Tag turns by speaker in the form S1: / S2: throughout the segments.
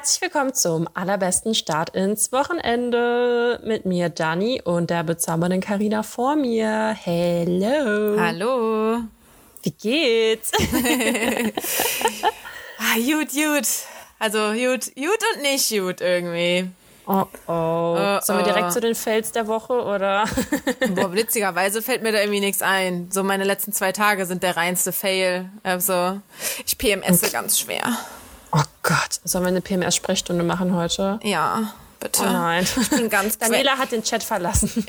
S1: Herzlich willkommen zum allerbesten Start ins Wochenende mit mir, Dani, und der bezaubernden Karina vor mir. Hello.
S2: Hallo.
S1: Wie geht's?
S2: ah, gut, gut. Also gut, gut und nicht gut irgendwie.
S1: Oh, oh. oh Sollen wir direkt oh. zu den Fails der Woche oder?
S2: Boah, witzigerweise fällt mir da irgendwie nichts ein. So meine letzten zwei Tage sind der reinste Fail. Also ich PMS okay. ganz schwer.
S1: Gott, sollen wir eine PMS-Sprechstunde machen heute?
S2: Ja, bitte.
S1: Oh nein.
S2: Ich bin ganz
S1: Daniela hat den Chat verlassen.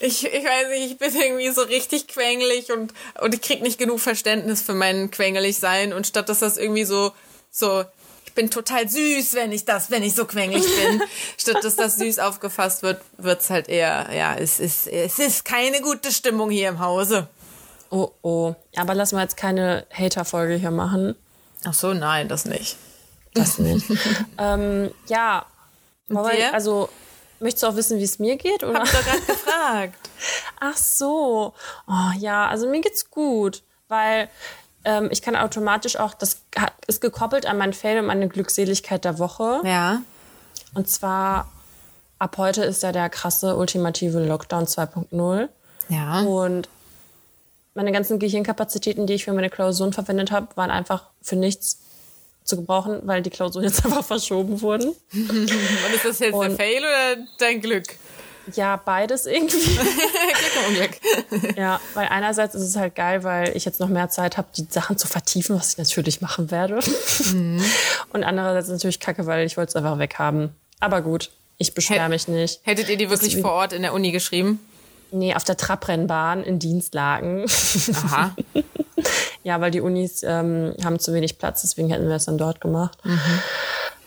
S2: ich, ich weiß nicht, ich bin irgendwie so richtig quengelig und, und ich krieg nicht genug Verständnis für mein quengelig sein und statt dass das irgendwie so, so, ich bin total süß, wenn ich das, wenn ich so quengelig bin, statt dass das süß aufgefasst wird, wird's halt eher, ja, es ist, es ist keine gute Stimmung hier im Hause.
S1: Oh oh. Aber lass mal jetzt keine Hater-Folge hier machen.
S2: Ach so, nein, das nicht.
S1: Das nicht. ähm, ja. Wir, also, möchtest du auch wissen, wie es mir geht? Oder?
S2: Hab ich doch gerade gefragt.
S1: Ach so. Oh ja, also mir geht's gut. Weil ähm, ich kann automatisch auch, das ist gekoppelt an mein Fail und meine Glückseligkeit der Woche.
S2: Ja.
S1: Und zwar, ab heute ist ja der krasse ultimative Lockdown 2.0.
S2: Ja.
S1: Und meine ganzen Gehirnkapazitäten, die ich für meine Klausuren verwendet habe, waren einfach für nichts zu gebrauchen, weil die Klausuren jetzt einfach verschoben wurden.
S2: Und ist das jetzt Und, der Fail oder dein Glück?
S1: Ja, beides irgendwie.
S2: Glück und
S1: Unglück. ja, weil einerseits ist es halt geil, weil ich jetzt noch mehr Zeit habe, die Sachen zu vertiefen, was ich natürlich machen werde. Mhm. Und andererseits natürlich kacke, weil ich wollte es einfach weghaben. Aber gut, ich beschwere mich nicht.
S2: Hättet ihr die wirklich vor Ort in der Uni geschrieben?
S1: Nee, auf der Trabrennbahn in Dienstlagen.
S2: Aha.
S1: ja, weil die Unis ähm, haben zu wenig Platz, deswegen hätten wir es dann dort gemacht. Mhm.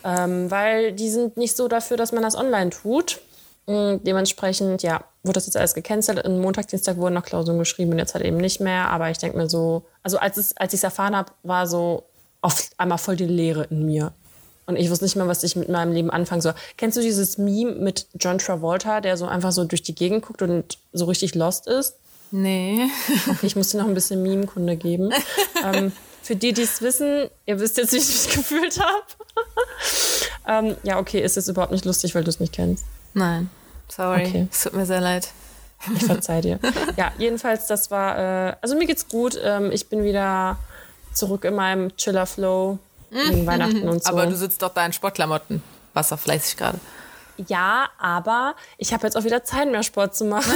S1: Ähm, weil die sind nicht so dafür, dass man das online tut. Und dementsprechend, ja, wurde das jetzt alles gecancelt. Am Montag, Dienstag wurden noch Klausuren geschrieben und jetzt halt eben nicht mehr. Aber ich denke mir so, also als, es, als ich es erfahren habe, war so auf einmal voll die Leere in mir. Und ich wusste nicht mehr, was ich mit meinem Leben anfangen soll. Kennst du dieses Meme mit John Travolta, der so einfach so durch die Gegend guckt und so richtig lost ist?
S2: Nee.
S1: Okay, ich muss dir noch ein bisschen Meme-Kunde geben. ähm, für die, die es wissen, ihr wisst jetzt, wie ich mich gefühlt habe. ähm, ja, okay, ist es überhaupt nicht lustig, weil du es nicht kennst.
S2: Nein, sorry. Okay. Es tut mir sehr leid.
S1: Ich verzeih dir. ja, jedenfalls, das war, äh, also mir geht's gut. Ähm, ich bin wieder zurück in meinem Chiller-Flow wegen Weihnachten und so.
S2: Aber du sitzt doch da in Sportklamotten. Wasser fleißig gerade.
S1: Ja, aber ich habe jetzt auch wieder Zeit, mehr Sport zu machen.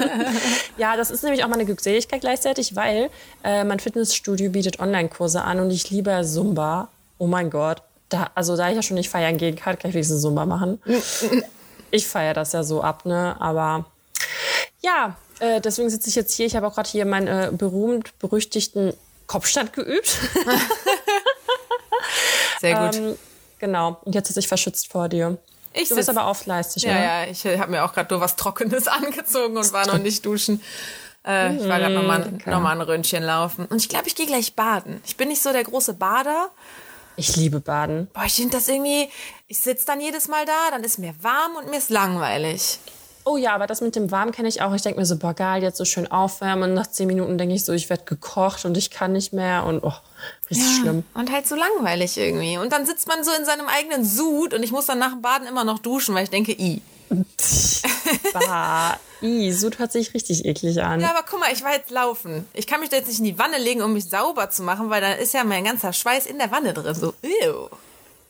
S1: ja, das ist nämlich auch meine Glückseligkeit gleichzeitig, weil äh, mein Fitnessstudio bietet Online-Kurse an und ich liebe Zumba. Oh mein Gott. Da, also da ich ja schon nicht feiern gehen kann, kann ich wenigstens Zumba machen. ich feiere das ja so ab, ne? Aber ja, äh, deswegen sitze ich jetzt hier. Ich habe auch gerade hier meinen äh, berühmt berüchtigten Kopfstand geübt.
S2: Sehr gut. Ähm,
S1: genau. Und jetzt ist ich verschützt vor dir. Ich du bist aber auch fleißig,
S2: ja,
S1: oder?
S2: Ja, ich habe mir auch gerade nur was Trockenes angezogen und war noch nicht duschen. Äh, ich war gerade nochmal okay. noch mal ein Röntchen laufen. Und ich glaube, ich gehe gleich baden. Ich bin nicht so der große Bader.
S1: Ich liebe Baden.
S2: Boah, ich finde das irgendwie, ich sitze dann jedes Mal da, dann ist mir warm und mir ist langweilig.
S1: Oh ja, aber das mit dem Warm kenne ich auch. Ich denke mir so, boah, geil, jetzt so schön aufwärmen. Und nach zehn Minuten denke ich so, ich werde gekocht und ich kann nicht mehr. Und oh, richtig ja, schlimm.
S2: Und halt so langweilig irgendwie. Und dann sitzt man so in seinem eigenen Sud und ich muss dann nach dem Baden immer noch duschen, weil ich denke, i.
S1: bah, i, Sud hört sich richtig eklig an.
S2: Ja, aber guck mal, ich war jetzt laufen. Ich kann mich da jetzt nicht in die Wanne legen, um mich sauber zu machen, weil dann ist ja mein ganzer Schweiß in der Wanne drin. So, ew.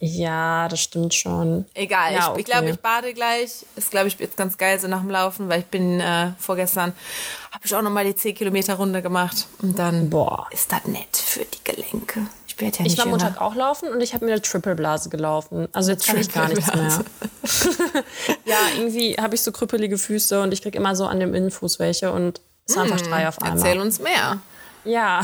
S1: Ja, das stimmt schon.
S2: Egal, ja, ich, okay. ich glaube, ich bade gleich. Ist, glaube ich, jetzt ganz geil so nach dem Laufen, weil ich bin äh, vorgestern, habe ich auch nochmal die 10 Kilometer Runde gemacht. Und dann
S1: Boah.
S2: ist das nett für die Gelenke. Ich werde ja
S1: nicht
S2: Ich war.
S1: Montag auch laufen und ich habe mir eine Triple-Blase gelaufen. Also jetzt kann ich gar nichts mehr. ja, irgendwie habe ich so krüppelige Füße und ich kriege immer so an dem Innenfuß welche und es sind hm, einfach drei auf einmal.
S2: Erzähl uns mehr.
S1: Ja.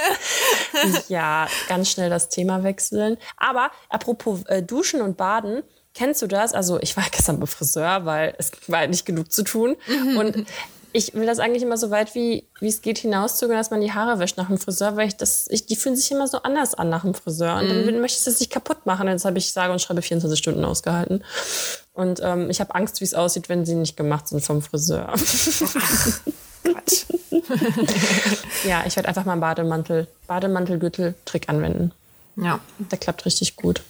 S1: ja, ganz schnell das Thema wechseln. Aber apropos äh, Duschen und Baden, kennst du das? Also ich war gestern beim Friseur, weil es war nicht genug zu tun. Und ich will das eigentlich immer so weit wie, wie es geht hinauszögern, dass man die Haare wäscht nach dem Friseur, weil ich das, ich, die fühlen sich immer so anders an nach dem Friseur. Und dann mhm. möchte ich das nicht kaputt machen. Jetzt habe ich sage und schreibe 24 Stunden ausgehalten. Und ähm, ich habe Angst, wie es aussieht, wenn sie nicht gemacht sind vom Friseur. Quatsch. ja, ich werde einfach mal einen Bademantel, Bademantelgürtel-Trick anwenden.
S2: Ja.
S1: Der klappt richtig gut.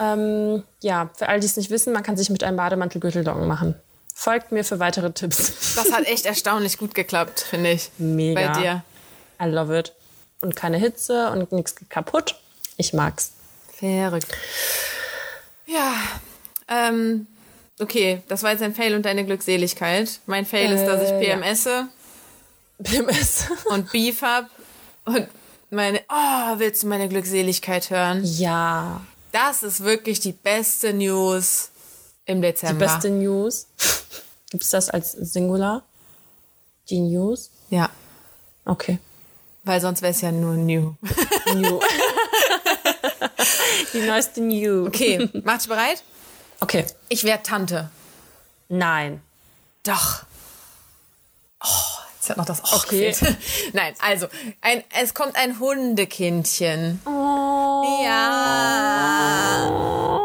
S1: Ähm, ja, für all die es nicht wissen, man kann sich mit einem Bademantel Gürteldocken machen. Folgt mir für weitere Tipps.
S2: Das hat echt erstaunlich gut geklappt, finde ich.
S1: Mega.
S2: Bei dir.
S1: I love it. Und keine Hitze und nichts kaputt. Ich mag's.
S2: Verrückt. Ja, ähm, okay, das war jetzt ein Fail und deine Glückseligkeit. Mein Fail ist, dass ich
S1: Äh, ja.
S2: PMSe
S1: PMS.
S2: und Beef hab und meine, oh, willst du meine Glückseligkeit hören?
S1: Ja.
S2: Das ist wirklich die beste News im
S1: Die
S2: Dezember.
S1: beste News. Gibt's das als Singular? Die News?
S2: Ja,
S1: Okay.
S2: weil sonst wäre es ja nur new.
S1: New. die neueste New.
S2: Okay, mach dich bereit?
S1: Okay.
S2: Ich werde Tante.
S1: Nein.
S2: Doch. Oh, jetzt hat noch das Och
S1: Okay.
S2: gefehlt. Nein, also, ein, es kommt ein Hundekindchen.
S1: Oh.
S2: Ja. Cool,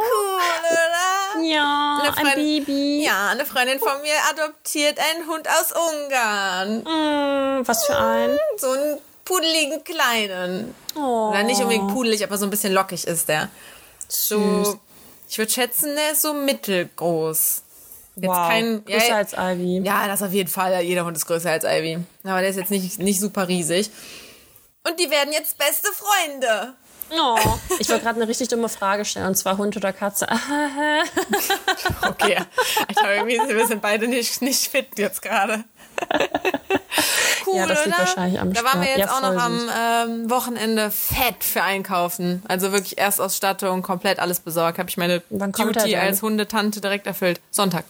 S2: oder?
S1: Ja,
S2: Eine
S1: ein
S2: Freund-
S1: Baby.
S2: Ja, eine Freundin von mir adoptiert einen Hund aus Ungarn.
S1: Mm, was für ein?
S2: So einen pudeligen kleinen.
S1: Oh.
S2: Oder nicht unbedingt pudelig, aber so ein bisschen lockig ist der. So, ich würde schätzen, der ist so mittelgroß. Jetzt
S1: wow.
S2: kein.
S1: Größer
S2: ja,
S1: als Ivy.
S2: Ja, das auf jeden Fall. Jeder Hund ist größer als Ivy. Aber der ist jetzt nicht, nicht super riesig. Und die werden jetzt beste Freunde.
S1: Oh. Ich wollte gerade eine richtig dumme Frage stellen, und zwar Hund oder Katze.
S2: Okay. Ich glaube, wir sind beide nicht, nicht fit jetzt gerade. Cool,
S1: Ja, das liegt
S2: oder?
S1: wahrscheinlich am
S2: Da waren wir jetzt
S1: Ja,
S2: auch noch
S1: voll
S2: am
S1: süß.
S2: ähm, Wochenende fett für Einkaufen. Also wirklich Erstausstattung, komplett alles besorgt. Habe ich meine
S1: Wann
S2: Duty als Hundetante direkt erfüllt. Sonntag.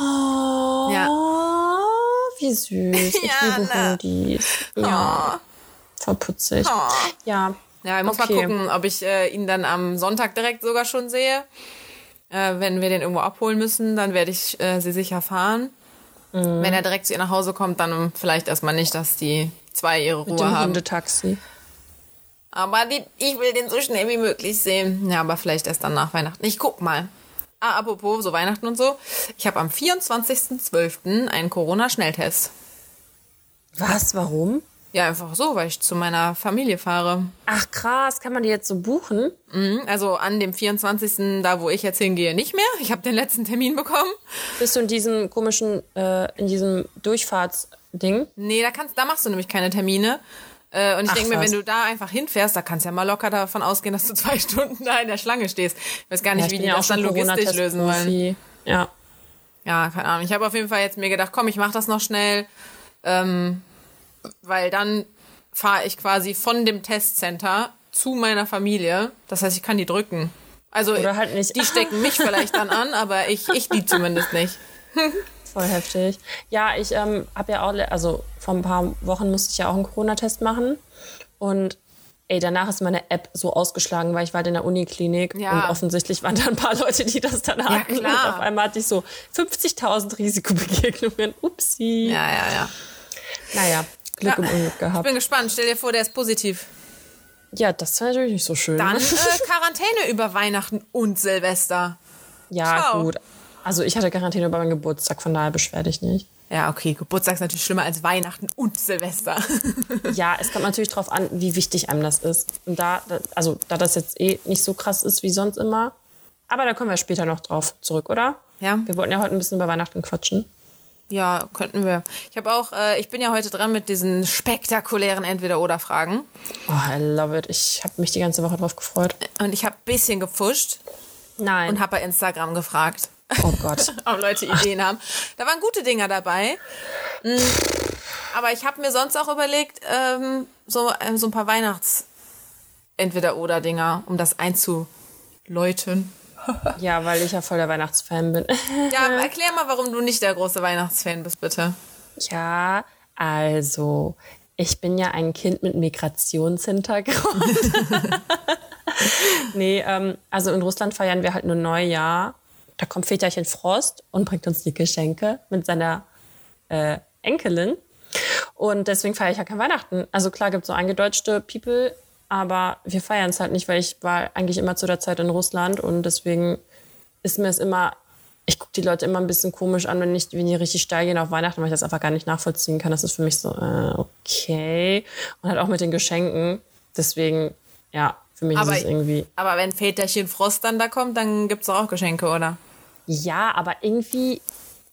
S1: Oh,
S2: Ja.
S1: wie süß. Ich
S2: Ja,
S1: liebe
S2: ne?
S1: Hundis. Ja, voll putzig.
S2: Oh.
S1: Ja.
S2: Ja, ich muss
S1: Okay.
S2: mal gucken, ob ich äh, ihn dann am Sonntag direkt sogar schon sehe. Äh, wenn wir den irgendwo abholen müssen, dann werde ich äh, sie sicher fahren.
S1: Mhm.
S2: Wenn er direkt zu ihr nach Hause kommt, dann vielleicht erstmal nicht, dass die zwei ihre
S1: Mit
S2: Ruhe
S1: dem
S2: haben.
S1: Hundetaxi.
S2: Aber die, ich will den so schnell wie möglich sehen. Ja, aber vielleicht erst dann nach Weihnachten. Ich guck mal. Ah, apropos, so Weihnachten und so. Ich habe am 24.12. einen Corona-Schnelltest.
S1: Was? Warum?
S2: Ja, einfach so, weil ich zu meiner Familie fahre.
S1: Ach krass, kann man die jetzt so buchen?
S2: Mhm, Also an dem 24. da, wo ich jetzt hingehe, nicht mehr. Ich habe den letzten Termin bekommen.
S1: Bist du in diesem komischen, äh, in diesem Durchfahrtsding?
S2: Nee, da kannst, da machst du nämlich keine Termine. Äh, Und ich denke mir, wenn du da einfach hinfährst, da kannst du ja mal locker davon ausgehen, dass du zwei Stunden da in der Schlange stehst. Ich weiß gar nicht,
S1: ich
S2: wie die
S1: ja
S2: das dann logistisch lösen wollen.
S1: Ja.
S2: Ja, keine Ahnung. Ich habe auf jeden Fall jetzt mir gedacht, komm, ich mach das noch schnell, ähm, weil dann fahre ich quasi von dem Testcenter zu meiner Familie. Das heißt, ich kann die drücken. Also
S1: halt
S2: die stecken mich vielleicht dann an, aber ich, ich die zumindest nicht.
S1: Voll heftig. Ja, ich ähm, habe ja auch, also vor ein paar Wochen musste ich ja auch einen Corona-Test machen. Und ey, danach ist meine App so ausgeschlagen, weil ich war halt in der Uniklinik
S2: Ja.
S1: und offensichtlich waren da ein paar Leute, die das dann hatten.
S2: klar.
S1: Und auf einmal hatte ich so 50.000 Risikobegegnungen. Upsi.
S2: Ja, ja, ja.
S1: Naja, Glück
S2: Ja.
S1: im Unglück
S2: Ich
S1: gehabt.
S2: bin gespannt. Stell dir vor, der ist positiv.
S1: Ja, das ist natürlich nicht so schön.
S2: Dann äh, Quarantäne über Weihnachten und Silvester.
S1: ja,
S2: ciao.
S1: gut. Also ich hatte Quarantäne über meinen Geburtstag, von daher beschwer dich nicht.
S2: Ja, okay, Geburtstag ist natürlich schlimmer als Weihnachten und Silvester.
S1: Ja, es kommt natürlich drauf an, wie wichtig einem das ist. Und da- also da das jetzt eh nicht so krass ist wie sonst immer. Aber da kommen wir später noch drauf zurück, oder?
S2: Ja.
S1: Wir wollten ja heute ein bisschen über Weihnachten quatschen.
S2: Ja, könnten wir. Ich habe auch, äh, ich bin ja heute dran mit diesen spektakulären Entweder-Oder-Fragen.
S1: Oh, I love it. Ich habe mich die ganze Woche drauf gefreut.
S2: Und ich habe ein bisschen gefuscht
S1: Nein.
S2: und habe bei Instagram gefragt,
S1: oh Gott.
S2: ob Leute Ideen haben. Da waren gute Dinger dabei. Mm, Aber ich habe mir sonst auch überlegt, ähm, so, ähm, so ein paar Weihnachts-Entweder-Oder-Dinger, um das einzuläuten.
S1: Ja, weil ich ja voll der Weihnachtsfan bin.
S2: Ja, erklär mal, warum du nicht der große Weihnachtsfan bist, bitte.
S1: ja, also ich bin ja ein Kind mit Migrationshintergrund. nee, ähm, also in Russland feiern wir halt nur Neujahr. Da kommt Väterchen Frost und bringt uns die Geschenke mit seiner äh, Enkelin. Und deswegen feiere ich ja kein Weihnachten. Also klar gibt es so eingedeutschte People, aber wir feiern es halt nicht, weil ich war eigentlich immer zu der Zeit in Russland und deswegen ist mir es immer, ich gucke die Leute immer ein bisschen komisch an, wenn, ich, wenn die richtig steil gehen auf Weihnachten, weil ich das einfach gar nicht nachvollziehen kann. Das ist für mich so, äh, okay. Und halt auch mit den Geschenken. Deswegen ja, für mich
S2: Aber,
S1: ist es irgendwie.
S2: aber wenn Väterchen Frost dann da kommt, dann gibt's doch auch Geschenke, oder?
S1: Ja, aber irgendwie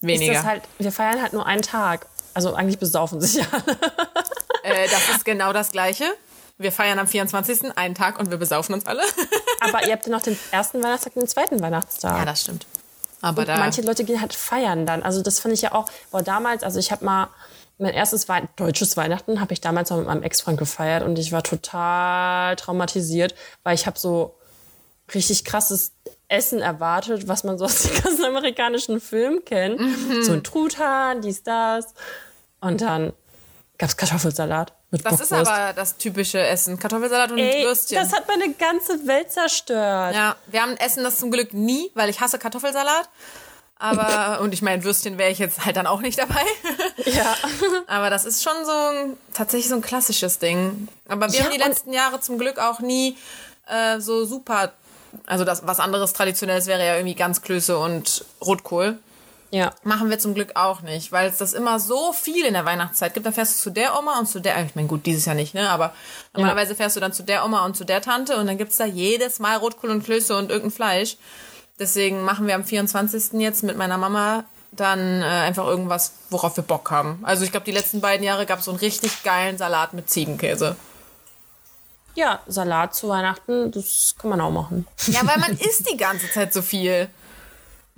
S2: Weniger.
S1: ist das halt, wir feiern halt nur einen Tag. Also eigentlich besaufen sich alle.
S2: Äh, das ist genau das Gleiche. Wir feiern am 24. einen Tag und wir besaufen uns alle.
S1: Aber ihr habt ja noch den ersten Weihnachtstag und den zweiten Weihnachtstag.
S2: ja, das stimmt. Aber da.
S1: Manche Leute gehen halt feiern dann. Also das fand ich ja auch, boah, damals, also ich habe mal mein erstes Wei deutsches Weihnachten habe ich damals mal mit meinem Ex-Freund gefeiert und ich war total traumatisiert, weil ich habe so richtig krasses Essen erwartet, was man so aus den ganzen amerikanischen Filmen kennt.
S2: Mhm.
S1: So ein Truthahn, dies, das. Und dann gab's Kartoffelsalat mit
S2: das ist
S1: Bockwurst.
S2: aber das typische Essen. Kartoffelsalat und
S1: Ey,
S2: Würstchen.
S1: das hat meine ganze Welt zerstört.
S2: ja, wir haben Essen das zum Glück nie, weil ich hasse Kartoffelsalat. Aber, und ich meine, Würstchen wäre ich jetzt halt dann auch nicht dabei.
S1: Ja.
S2: Aber das ist schon so ein, tatsächlich so ein klassisches Ding. Aber wir
S1: Ja,
S2: haben die letzten Jahre zum Glück auch nie äh, so super. Also das was anderes Traditionelles wäre ja irgendwie Ganzklöße und Rotkohl.
S1: Ja.
S2: Machen wir zum Glück auch nicht, weil es das immer so viel in der Weihnachtszeit gibt. Dann fährst du zu der Oma und zu der, ich meine, gut, dieses Jahr nicht, ne? Aber normalerweise fährst du dann zu der Oma und zu der Tante und dann gibt's da jedes Mal Rotkohl und Klöße und irgendein Fleisch. Deswegen machen wir am 24. jetzt mit meiner Mama dann äh, einfach irgendwas, worauf wir Bock haben. Also ich glaube, die letzten beiden Jahre gab es so einen richtig geilen Salat mit Ziegenkäse.
S1: Ja, Salat zu Weihnachten, das kann man auch machen.
S2: Ja, weil man isst die ganze Zeit so viel.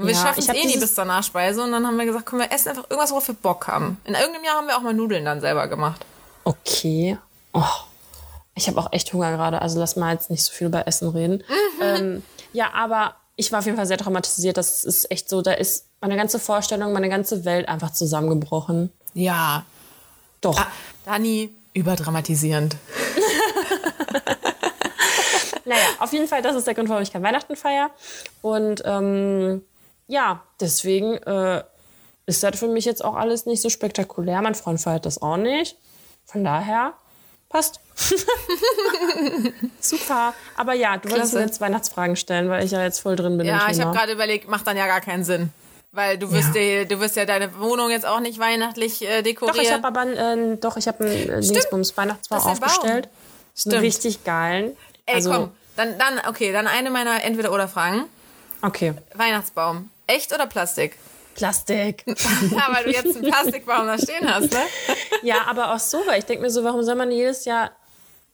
S2: Und wir
S1: Ja,
S2: schaffen es eh nie bis zur Nachspeise. Und dann haben wir gesagt, komm, wir essen einfach irgendwas, worauf wir Bock haben. In irgendeinem Jahr haben wir auch mal Nudeln dann selber gemacht.
S1: Okay. Oh, ich habe auch echt Hunger gerade, also lass mal jetzt nicht so viel über Essen reden. Ähm, ja, aber ich war auf jeden Fall sehr traumatisiert. Das ist echt so, da ist meine ganze Vorstellung, meine ganze Welt einfach zusammengebrochen.
S2: Ja.
S1: Doch.
S2: Ah, Dani, überdramatisierend.
S1: Naja, auf jeden Fall, das ist der Grund, warum ich kein Weihnachten feiere. Und ähm, ja, deswegen äh, ist das für mich jetzt auch alles nicht so spektakulär. Mein Freund feiert das auch nicht. Von daher passt. Super. Aber ja, du wolltest mir jetzt Weihnachtsfragen stellen, weil ich ja jetzt voll drin bin.
S2: Ja, ich habe gerade überlegt, macht dann ja gar keinen Sinn. Weil du wirst,
S1: Ja.
S2: ja. du wirst ja deine Wohnung jetzt auch nicht weihnachtlich äh, dekorieren.
S1: Doch, ich habe aber einen, äh, doch, ich habe einen äh, Dingsbums Weihnachtsbaum
S2: ein Baum.
S1: aufgestellt. Einen
S2: Stimmt.
S1: richtig geimen.
S2: Ey,
S1: also,
S2: komm, dann, dann, okay, dann eine meiner Entweder-Oder-Fragen.
S1: Okay.
S2: Weihnachtsbaum. Echt oder Plastik?
S1: Plastik.
S2: ja, weil du jetzt einen Plastikbaum da stehen hast, ne?
S1: ja, aber auch so, weil ich denke mir so, warum soll man jedes Jahr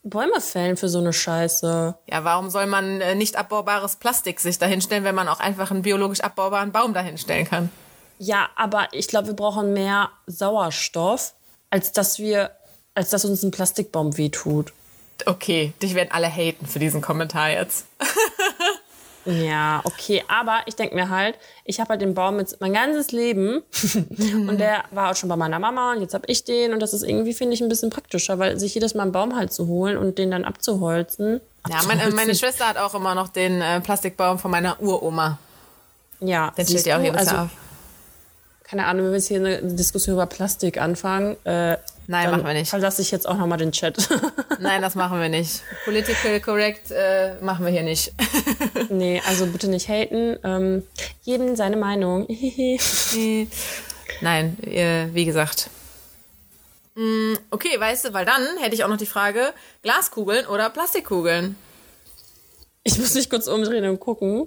S1: Bäume fällen für so eine Scheiße?
S2: Ja, warum soll man äh, nicht abbaubares Plastik sich dahinstellen, wenn man auch einfach einen biologisch abbaubaren Baum dahinstellen kann?
S1: Ja, aber ich glaube, wir brauchen mehr Sauerstoff, als dass wir, als dass uns ein Plastikbaum wehtut.
S2: Okay, dich werden alle haten für diesen Kommentar jetzt.
S1: Ja, okay, aber ich denke mir halt, ich habe halt den Baum jetzt mein ganzes Leben und der war auch schon bei meiner Mama und jetzt habe ich den und das ist irgendwie, finde ich, ein bisschen praktischer, weil sich jedes Mal einen Baum halt zu holen und den dann abzuholzen.
S2: Ja, meine, meine Schwester hat auch immer noch den äh, Plastikbaum von meiner Uroma.
S1: Ja,
S2: Den stellt ihr auch jedes
S1: also,
S2: auf.
S1: Keine Ahnung, wenn wir jetzt hier eine Diskussion über Plastik anfangen, äh,
S2: Nein, machen wir nicht.
S1: verlasse ich jetzt auch nochmal den Chat.
S2: Nein, das machen wir nicht. Political correct äh, machen wir hier nicht.
S1: nee, also bitte nicht haten. Ähm, jedem seine Meinung.
S2: Nein, äh, wie gesagt. Mm, Okay, weißt du, weil dann hätte ich auch noch die Frage, Glaskugeln oder Plastikkugeln?
S1: Ich muss mich kurz umdrehen und gucken.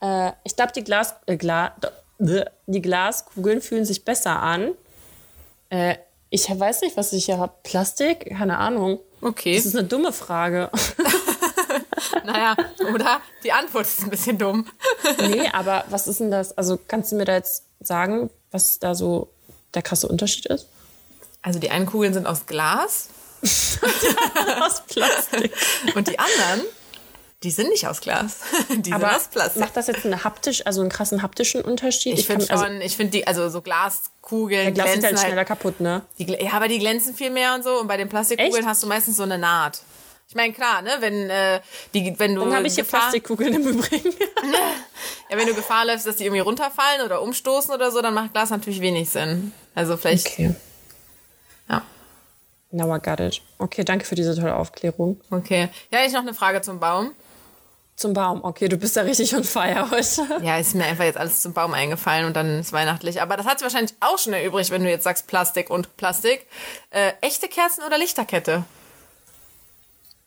S1: Äh, ich glaube, die, Glas, äh, Gla, die Glaskugeln fühlen sich besser an. Äh, ich weiß nicht, was ich hier habe. Plastik? Keine Ahnung.
S2: Okay.
S1: Das ist eine dumme Frage.
S2: Naja, oder? Die Antwort ist ein bisschen dumm.
S1: nee, aber was ist denn das? Also kannst du mir da jetzt sagen, was da so der krasse Unterschied ist?
S2: Also die einen Kugeln sind aus Glas
S1: Aus Plastik.
S2: und die anderen, die sind nicht aus Glas. Die
S1: Aber
S2: sind aus Plastik.
S1: macht das jetzt einen haptisch, also einen krassen haptischen Unterschied?
S2: Ich finde
S1: kann-
S2: schon,
S1: also,
S2: ich finde die, also so Glaskugeln
S1: der Glas ist
S2: glänzen
S1: halt
S2: halt.
S1: schneller kaputt, ne?
S2: Die, ja, aber die glänzen viel mehr und so. Und bei den Plastikkugeln
S1: Echt?
S2: hast du meistens so eine Naht. Ich meine, klar, ne, wenn, äh, die, wenn du
S1: Dann habe ich hier
S2: Gefahr,
S1: Plastikkugeln im Übrigen.
S2: ja, wenn du Gefahr läufst, dass die irgendwie runterfallen oder umstoßen oder so, dann macht Glas natürlich wenig Sinn. Also vielleicht,
S1: Okay.
S2: ja,
S1: Now I got it. Okay, danke für diese tolle Aufklärung.
S2: okay. Ja, ich noch eine Frage zum Baum.
S1: Zum Baum. Okay, du bist ja richtig on fire heute.
S2: Ja, ist mir einfach jetzt alles zum Baum eingefallen und dann ist weihnachtlich. Aber das hat wahrscheinlich auch schon erübrigt, wenn du jetzt sagst Plastik und Plastik. Äh, echte Kerzen oder Lichterkette?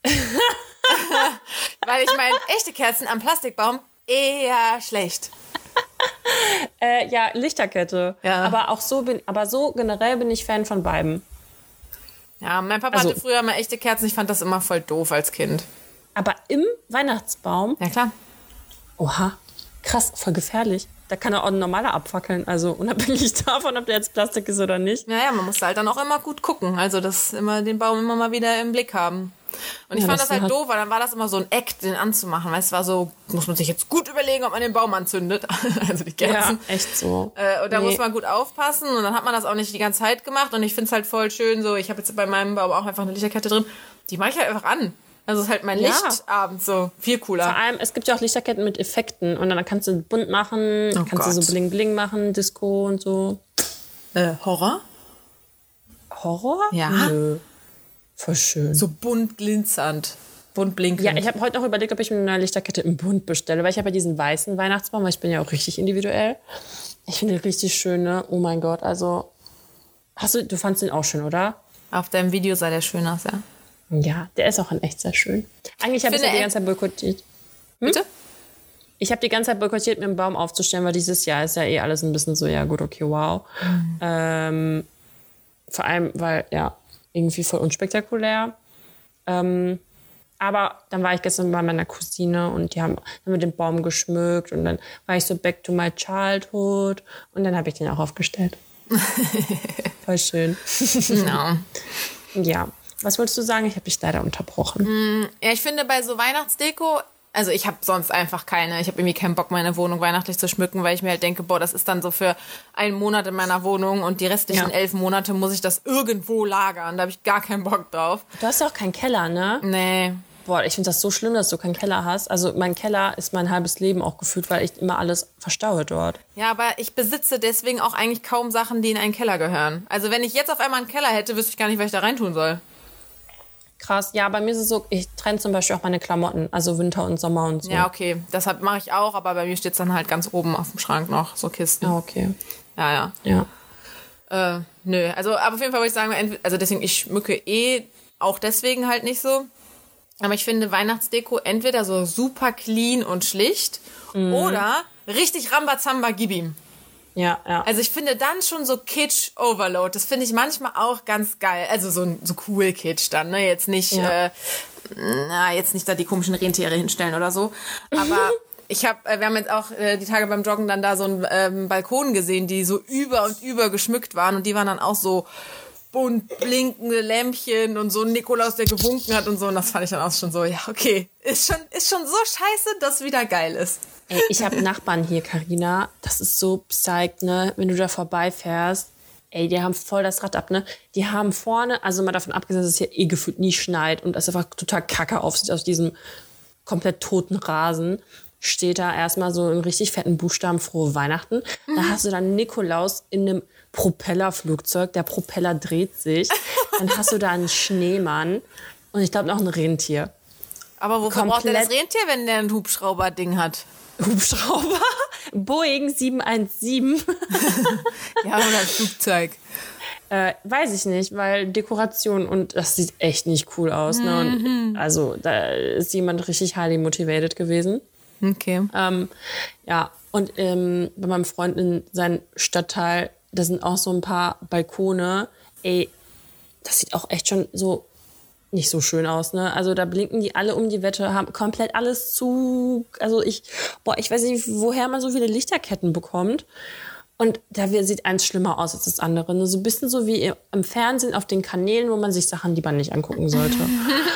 S2: Weil ich meine, echte Kerzen am Plastikbaum eher schlecht.
S1: Äh, ja, Lichterkette.
S2: Ja.
S1: Aber auch so bin, aber so generell bin ich Fan von beiden.
S2: Ja, mein Papa
S1: Also-
S2: hatte früher mal echte Kerzen. Ich fand das immer voll doof als Kind.
S1: Aber im Weihnachtsbaum,
S2: Ja, klar.
S1: oha, krass, voll gefährlich. Da kann er auch ein normaler abfackeln. Also unabhängig davon, ob der jetzt Plastik ist oder nicht.
S2: Naja, man muss halt dann auch immer gut gucken. Also das immer den Baum immer mal wieder im Blick haben. Und ich
S1: Ja,
S2: fand
S1: das
S2: das halt doof, weil dann war das immer so ein Act, den anzumachen. Weil es war so, muss man sich jetzt gut überlegen, ob man den Baum anzündet. also die Kerzen.
S1: Ja, echt so.
S2: Äh, und da
S1: Nee.
S2: muss man gut aufpassen und dann hat man das auch nicht die ganze Zeit gemacht und ich finde es halt voll schön so, ich habe jetzt bei meinem Baum auch einfach eine Lichterkette drin, die mache ich halt einfach an. Also es ist halt mein
S1: Ja.
S2: Licht abends so, viel
S1: Vor
S2: cooler.
S1: allem, es gibt ja auch Lichterketten mit Effekten und dann kannst du bunt machen,
S2: Oh
S1: kannst du so
S2: Gott.
S1: bling bling machen, Disco und so.
S2: Äh, Horror?
S1: Horror?
S2: Ja.
S1: Nö. Voll schön.
S2: So bunt glitzernd, bunt blinkend.
S1: Ja, ich habe heute noch überlegt, ob ich mir eine Lichterkette im Bunt bestelle, weil ich habe ja diesen weißen Weihnachtsbaum, weil ich bin ja auch richtig individuell. Ich finde den richtig schön, ne? Oh mein Gott, also hast du, du fandst den auch schön, oder?
S2: Auf deinem Video sah der schön aus, ja.
S1: Ja, der ist auch in echt sehr schön. Eigentlich habe ich ja die ganze Zeit boykottiert.
S2: Bitte?
S1: Ich habe die ganze Zeit boykottiert, mir einen Baum aufzustellen, weil dieses Jahr ist ja eh alles ein bisschen so, ja gut, okay, wow. Ähm, vor allem, weil, ja, irgendwie voll unspektakulär. Ähm, aber dann war ich gestern bei meiner Cousine und die haben, haben den Baum geschmückt und dann war ich so back to my childhood und dann habe ich den auch aufgestellt. voll schön.
S2: Genau.
S1: Ja. Was wolltest du sagen? Ich habe dich leider unterbrochen.
S2: Ja, ich finde bei so Weihnachtsdeko, also ich habe sonst einfach keine, ich habe irgendwie keinen Bock, meine Wohnung weihnachtlich zu schmücken, weil ich mir halt denke, boah, das ist dann so für einen Monat in meiner Wohnung und die restlichen
S1: Ja.
S2: elf Monate muss ich das irgendwo lagern. Da habe ich gar keinen Bock drauf.
S1: Du hast ja auch keinen Keller, ne?
S2: Nee.
S1: Boah, ich finde das so schlimm, dass du keinen Keller hast. Also mein Keller ist mein halbes Leben auch gefühlt, weil ich immer alles verstaue dort.
S2: Ja, aber ich besitze deswegen auch eigentlich kaum Sachen, die in einen Keller gehören. Also wenn ich jetzt auf einmal einen Keller hätte, wüsste ich gar nicht, was ich da reintun soll.
S1: Krass. Ja, bei mir ist es so, ich trenne zum Beispiel auch meine Klamotten, also Winter und Sommer und so.
S2: Ja, okay. Deshalb mache ich auch, aber bei mir steht's dann halt ganz oben auf dem Schrank noch, so Kisten.
S1: Ja, okay.
S2: Ja, ja.
S1: Ja.
S2: Äh, nö, also aber auf jeden Fall würde ich sagen, also deswegen, ich schmücke eh auch deswegen halt nicht so. Aber ich finde Weihnachtsdeko entweder so super clean und schlicht oder richtig Rambazamba gib ihm.
S1: Ja, ja.
S2: Also ich finde dann schon so Kitsch Overload. Das finde ich manchmal auch ganz geil. Also so, so cool Kitsch dann, ne? Jetzt nicht,
S1: Ja.
S2: äh, na, jetzt nicht da die komischen Rentiere hinstellen oder so. Aber ich habe, äh, wir haben jetzt auch äh, die Tage beim Joggen dann da so einen ähm, Balkon gesehen, die so über und über geschmückt waren und die waren dann auch so bunt blinkende Lämpchen und so ein Nikolaus, der gewunken hat und so. Und das fand ich dann auch schon so, ja, okay. Ist schon, ist schon so scheiße, dass wieder geil ist.
S1: Ey, ich habe Nachbarn hier, Karina. Das ist so psyched, ne? Wenn du da vorbeifährst. Ey, die haben voll das Rad ab, ne? Die haben vorne, also mal davon abgesehen, dass es hier eh gefühlt nie schneit und es einfach total kacke aussieht aus diesem komplett toten Rasen, steht da erstmal so in richtig fetten Buchstaben frohe Weihnachten. Da hast du dann Nikolaus in einem Propellerflugzeug. Der Propeller dreht sich. Dann hast du da einen Schneemann und ich glaube noch ein Rentier.
S2: Aber wofür braucht der das
S1: Komplett-
S2: Rentier, wenn der ein Hubschrauber-Ding hat?
S1: Hubschrauber, Boeing 717.
S2: Ja, oder ein Flugzeug.
S1: Äh, weiß ich nicht, weil Dekoration und das sieht echt nicht cool aus. Ne? Und also da ist jemand richtig highly motivated gewesen.
S2: Okay.
S1: Ähm, ja, und ähm, bei meinem Freund in seinem Stadtteil, da sind auch so ein paar Balkone. Ey, das sieht auch echt schon so nicht so schön aus, ne? Also da blinken die alle um die Wette, haben komplett alles zu. Also ich, boah, ich weiß nicht, woher man so viele Lichterketten bekommt. Und da sieht eins schlimmer aus als das andere. Ne? So ein bisschen so wie im Fernsehen auf den Kanälen, wo man sich Sachen lieber nicht angucken sollte.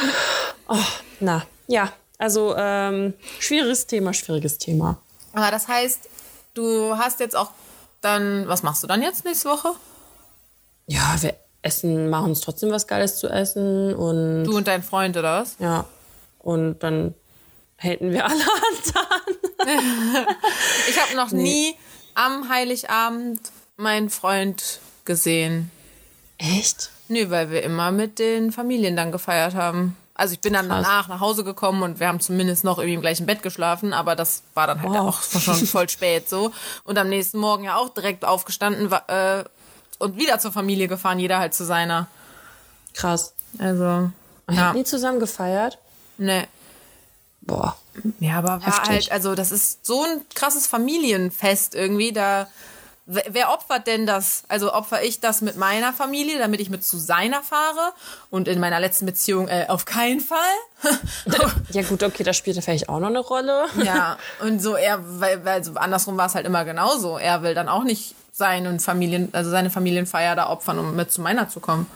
S1: oh, na, ja. Also ähm, schwieriges Thema, schwieriges Thema.
S2: Aber das heißt, du hast jetzt auch dann, was machst du dann jetzt nächste Woche?
S1: Ja, wir essen, machen uns trotzdem was Geiles zu essen und
S2: Du und dein Freund oder was?
S1: ja. Und dann hätten wir alle an.
S2: Ich habe noch nie am Heiligabend meinen Freund gesehen.
S1: Echt?
S2: Nö, weil wir immer mit den Familien dann gefeiert haben. Also ich bin dann
S1: Krass.
S2: danach nach Hause gekommen und wir haben zumindest noch irgendwie im gleichen Bett geschlafen, aber das war dann halt
S1: Wow.
S2: auch schon voll spät so. Und am nächsten Morgen ja auch direkt aufgestanden äh, und wieder zur Familie gefahren, jeder halt zu seiner.
S1: Krass.
S2: Also,
S1: Wir
S2: ja,
S1: haben nie zusammen gefeiert.
S2: ne.
S1: Boah.
S2: Ja, aber war
S1: Heftig.
S2: halt, also das ist so ein krasses Familienfest irgendwie. Da, wer, opfert denn das? Also opfer ich das mit meiner Familie, damit ich mit zu seiner fahre? Und in meiner letzten Beziehung äh, auf keinen Fall.
S1: Ja gut, okay, das spielte vielleicht auch noch eine Rolle.
S2: ja, und so er, weil, weil so andersrum war es halt immer genauso. Er will dann auch nicht seinen Familien, also seine Familienfeier da opfern, um mit zu meiner zu kommen.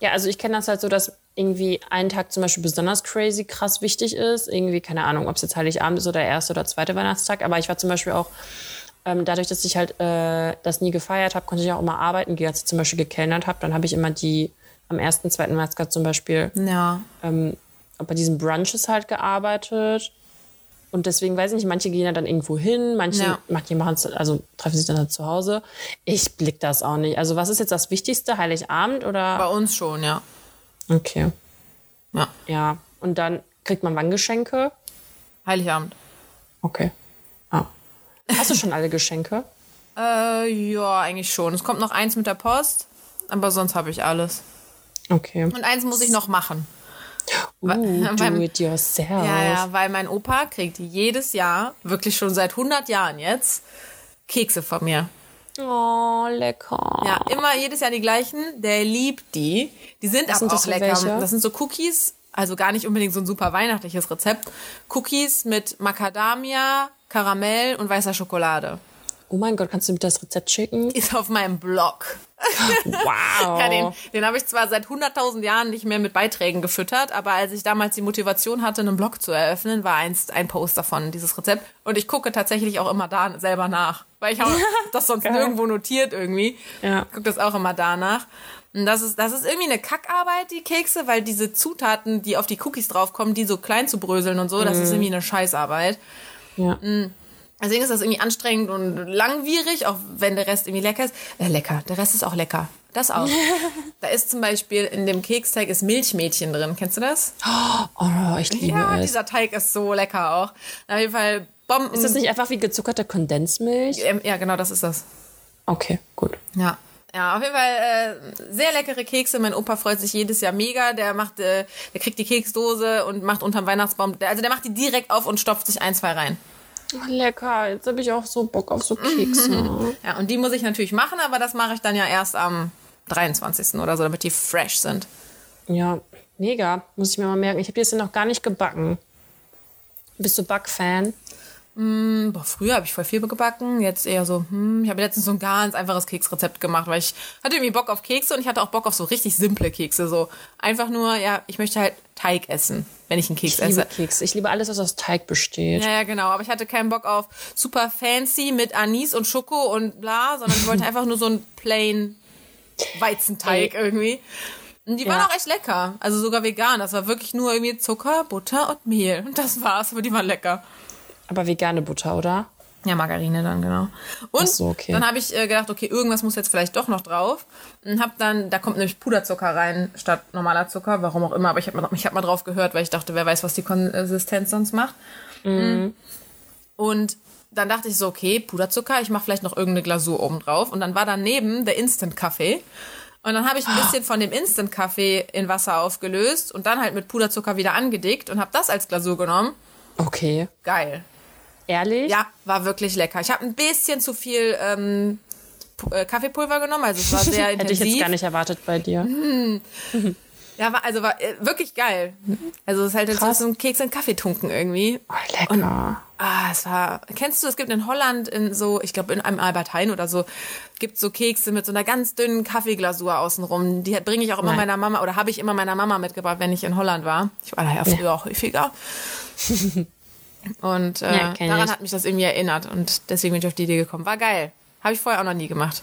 S1: Ja, also ich kenne das halt so, dass irgendwie ein Tag zum Beispiel besonders crazy, krass wichtig ist. Irgendwie, keine Ahnung, ob es jetzt Heiligabend ist oder erste oder zweite Weihnachtstag. Aber ich war zum Beispiel auch, ähm, dadurch, dass ich halt äh, das nie gefeiert habe, konnte ich auch immer arbeiten gehen. Als ich zum Beispiel gekellnert habe, dann habe ich immer die am ersten, zweiten Weihnachtstag zum Beispiel
S2: Ja.
S1: ähm, bei diesen Brunches halt gearbeitet. Und deswegen weiß ich nicht, manche gehen ja dann irgendwo hin, manche,
S2: Ja.
S1: manche machen also treffen sich dann halt zu Hause. Ich blick das auch nicht. Also was ist jetzt das Wichtigste? Heiligabend oder?
S2: Bei uns schon, ja.
S1: Okay.
S2: Ja.
S1: Ja. Und dann kriegt man wann Geschenke?
S2: Heiligabend.
S1: Okay. Hast du schon alle Geschenke?
S2: Äh, ja, eigentlich schon. Es kommt noch eins mit der Post, aber sonst habe ich alles.
S1: Okay.
S2: Und eins muss ich noch machen.
S1: Uh,
S2: beim-
S1: do it yourself.
S2: Ja, ja, weil mein Opa kriegt jedes Jahr, wirklich schon seit 100 Jahren jetzt, Kekse von mir.
S1: Oh, lecker.
S2: Ja, immer jedes Jahr die gleichen. Der liebt die. Die sind
S1: Was
S2: aber
S1: sind
S2: auch lecker.
S1: welche?
S2: Das sind so Cookies, also gar nicht unbedingt so ein super weihnachtliches Rezept. Cookies mit Macadamia, Karamell und weißer Schokolade.
S1: Oh mein Gott, kannst du mir das Rezept schicken?
S2: Ist auf meinem Blog.
S1: Wow.
S2: Ja, den, den habe ich zwar seit 100.000 Jahren nicht mehr mit Beiträgen gefüttert, aber als ich damals die Motivation hatte, einen Blog zu eröffnen, war eins, ein Post davon, dieses Rezept. Und ich gucke tatsächlich auch immer da selber nach, weil ich habe das sonst nirgendwo notiert irgendwie.
S1: Ja.
S2: Ich gucke das auch immer danach. Und das ist, das ist irgendwie eine Kackarbeit, die Kekse, weil diese Zutaten, die auf die Cookies draufkommen, die so klein zu bröseln und so, das
S1: Mhm.
S2: ist irgendwie eine Scheißarbeit.
S1: Ja.
S2: Deswegen ist das irgendwie anstrengend und langwierig, auch wenn der Rest irgendwie lecker ist. Äh, lecker, der Rest ist auch lecker. Das auch. da ist zum Beispiel in dem Keksteig ist Milchmädchen drin. Kennst du das?
S1: Oh, ich liebe
S2: Ja,
S1: es.
S2: dieser Teig ist so lecker auch. Auf jeden Fall Bomben.
S1: Ist das nicht einfach wie gezuckerte Kondensmilch?
S2: Ähm, ja, genau, das ist das.
S1: Okay, gut.
S2: Ja. Ja, auf jeden Fall äh, sehr leckere Kekse. Mein Opa freut sich jedes Jahr mega. Der macht, äh, der kriegt die Keksdose und macht unterm Weihnachtsbaum. Also der macht die direkt auf und stopft sich ein, zwei rein.
S1: Oh, lecker. Jetzt habe ich auch so Bock auf so Kekse.
S2: Ja, und die muss ich natürlich machen, aber das mache ich dann ja erst am 23. oder so, damit die fresh sind.
S1: ja, mega. Muss ich mir mal merken. Ich habe die jetzt noch gar nicht gebacken. Bist du Backfan?
S2: Boah, früher habe ich voll viel gebacken, jetzt eher so, hm, ich habe letztens so ein ganz einfaches Keksrezept gemacht, weil ich hatte irgendwie Bock auf Kekse und ich hatte auch Bock auf so richtig simple Kekse, so einfach nur, ja, ich möchte halt Teig essen, wenn ich einen Keks
S1: Ich liebe
S2: esse.
S1: Kekse. Ich liebe alles, was aus Teig besteht.
S2: Ja, ja, genau, aber ich hatte keinen Bock auf super fancy mit Anis und Schoko und bla, sondern ich wollte einfach nur so einen plain Weizenteig
S1: Ey.
S2: irgendwie. Und die waren
S1: Ja.
S2: auch echt lecker, also sogar vegan, das war wirklich nur irgendwie Zucker, Butter und Mehl und das war's, aber die waren lecker.
S1: Aber vegane Butter, oder?
S2: Ja, Margarine dann, genau. Und
S1: so, okay.
S2: dann habe ich äh, gedacht, okay, irgendwas muss jetzt vielleicht doch noch drauf. Und hab dann, da kommt nämlich Puderzucker rein statt normaler Zucker, warum auch immer, aber ich habe mal, ich hab mal drauf gehört, weil ich dachte, wer weiß, was die Konsistenz sonst macht.
S1: Mhm.
S2: Und dann dachte ich so, okay, Puderzucker, ich mache vielleicht noch irgendeine Glasur oben drauf. Und dann war daneben der Instant-Kaffee. Und dann habe ich ein bisschen von dem Instant-Kaffee in Wasser aufgelöst und dann halt mit Puderzucker wieder angedickt und habe das als Glasur genommen.
S1: Okay.
S2: Geil.
S1: Ehrlich?
S2: Ja, war wirklich lecker. Ich habe ein bisschen zu viel ähm, äh, Kaffeepulver genommen, also es war sehr
S1: Hätte ich
S2: intensiv.
S1: jetzt gar nicht erwartet bei dir.
S2: Ja, war, also war äh, wirklich geil. Also es ist halt so ein Keks in Kaffee tunken irgendwie.
S1: Oh, lecker.
S2: Ah, es war. Kennst du, es gibt in Holland in so, ich glaube in einem Albert Heijn oder so, gibt so Kekse mit so einer ganz dünnen Kaffeeglasur außenrum. Die bringe ich auch immer
S1: Nein.
S2: meiner Mama oder habe ich immer meiner Mama mitgebracht, wenn ich in Holland war. Ich war da ja früher auch häufiger. Und äh,
S1: Ja,
S2: daran
S1: ich.
S2: hat mich das irgendwie erinnert und deswegen bin ich auf die Idee gekommen. War geil. Habe ich vorher auch noch nie gemacht.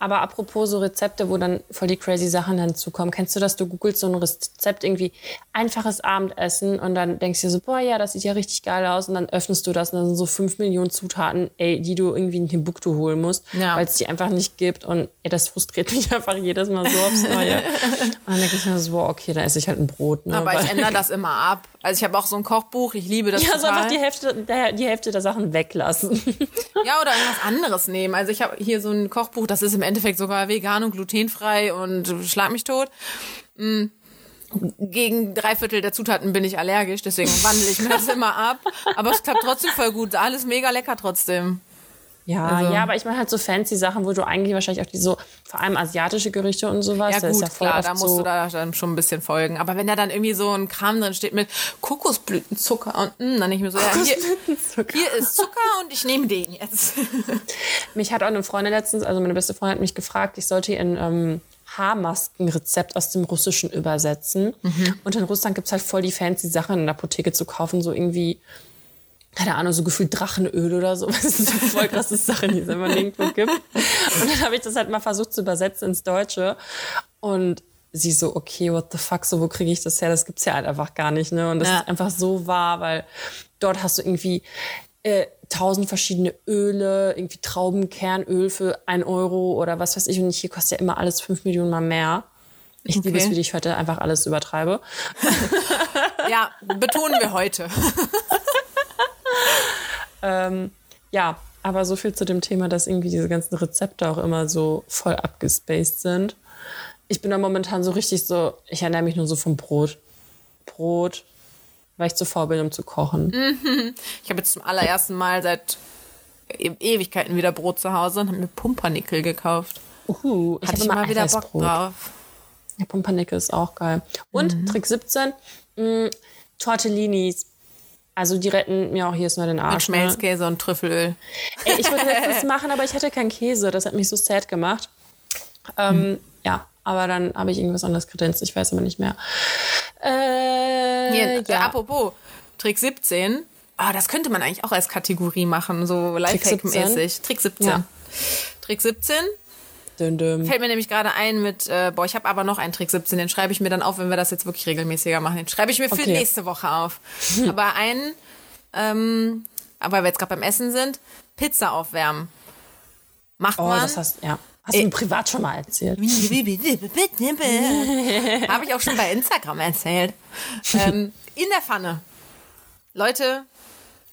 S1: Aber apropos so Rezepte, wo dann voll die crazy Sachen dann zukommen. Kennst du das? Du googelst so ein Rezept irgendwie einfaches Abendessen und dann denkst du dir so, boah, ja, das sieht ja richtig geil aus. Und dann öffnest du das und dann sind so fünf Millionen Zutaten, ey, die du irgendwie in Timbuktu holen musst,
S2: Ja.
S1: weil es die einfach nicht gibt. Und ey, das frustriert mich einfach jedes Mal so aufs Neue. und dann denke ich mir so, boah, okay, dann esse ich halt ein Brot. Ne?
S2: Aber ich ändere das immer ab. Also ich habe auch so ein Kochbuch, ich liebe das
S1: ja, so
S2: total.
S1: einfach die Hälfte, der, die Hälfte der Sachen weglassen.
S2: Ja, oder irgendwas anderes nehmen. Also ich habe hier so ein Kochbuch, das ist im Endeffekt sogar vegan und glutenfrei und schlag mich tot. Mm. gegen drei Viertel der Zutaten bin ich allergisch, deswegen wandle ich mir das immer ab. Aber es klappt trotzdem voll gut. Alles mega lecker trotzdem.
S1: Ja,
S2: Also-
S1: ja, aber ich meine halt so fancy Sachen, wo du eigentlich wahrscheinlich auch die so, vor allem asiatische Gerichte und sowas,
S2: Ja gut,
S1: ist ja voll
S2: klar, da musst
S1: so,
S2: du da dann schon ein bisschen folgen. Aber wenn da dann irgendwie so ein Kram drin steht mit Kokosblütenzucker und mh, dann nicht mehr so, ja, hier, hier ist Zucker und ich nehme den jetzt.
S1: Mich hat auch eine Freundin letztens, also meine beste Freundin hat mich gefragt, ich sollte ihr ein ähm, Haarmaskenrezept aus dem Russischen übersetzen. Und in Russland gibt's halt voll die fancy Sachen in der Apotheke zu kaufen, so irgendwie, keine Ahnung, so gefühlt Drachenöl oder so. Das ist so voll krasse Sachen, die es immer nirgendwo gibt. Und dann habe ich das halt mal versucht zu übersetzen ins Deutsche. Und sie so, okay, what the fuck, so wo kriege ich das her? Das gibt's ja halt einfach gar nicht, ne? Und das
S2: Ja.
S1: ist einfach so wahr, weil dort hast du irgendwie äh, tausend verschiedene Öle, irgendwie Traubenkernöl für ein Euro oder was weiß ich. Und hier kostet ja immer alles fünf Millionen mal mehr. Ich liebe
S2: Okay.
S1: es, wie ich heute einfach alles übertreibe.
S2: ja, betonen wir heute.
S1: Ähm, ja, aber so viel zu dem Thema, dass irgendwie diese ganzen Rezepte auch immer so voll abgespaced sind. Ich bin da momentan so richtig so, ich ernähre mich nur so vom Brot. Brot, weil ich zu faul bin, um zu kochen.
S2: Ich habe jetzt zum allerersten Mal seit E- Ewigkeiten wieder Brot zu Hause und habe mir Pumpernickel gekauft.
S1: Uhu, ich
S2: Hatte
S1: habe
S2: ich
S1: immer
S2: mal wieder Bock drauf.
S1: Ja, Pumpernickel ist auch geil. Und
S2: Mhm.
S1: Trick 17, mh, Tortellinis. Also die retten mir auch jedes Mal den
S2: Mit
S1: Arsch. Ne?
S2: Schmelzkäse und Trüffelöl.
S1: Ey, ich wollte letztens machen, aber ich hatte keinen Käse. Das hat mich so sad gemacht. Ähm, Ja, aber dann habe ich irgendwas anderes kredenzt. Ich weiß aber nicht mehr. Äh,
S2: Hier, äh,
S1: ja.
S2: apropos, Trick 17. Ah, das könnte man eigentlich auch als Kategorie machen, so Lifehack-mäßig. Trick 17.
S1: Ja.
S2: Trick 17
S1: Dün, dün.
S2: fällt mir nämlich gerade ein mit, äh, boah, ich habe aber noch einen Trick 17, den schreibe ich mir dann auf, wenn wir das jetzt wirklich regelmäßiger machen. Den schreibe ich mir für
S1: Okay.
S2: nächste Woche auf. aber einen, ähm, aber weil wir jetzt gerade beim Essen sind, Pizza aufwärmen. Macht
S1: Oh,
S2: man.
S1: das hast, ja. hast du privat schon mal erzählt.
S2: Habe ich auch schon bei Instagram erzählt. Ähm, in der Pfanne. Leute,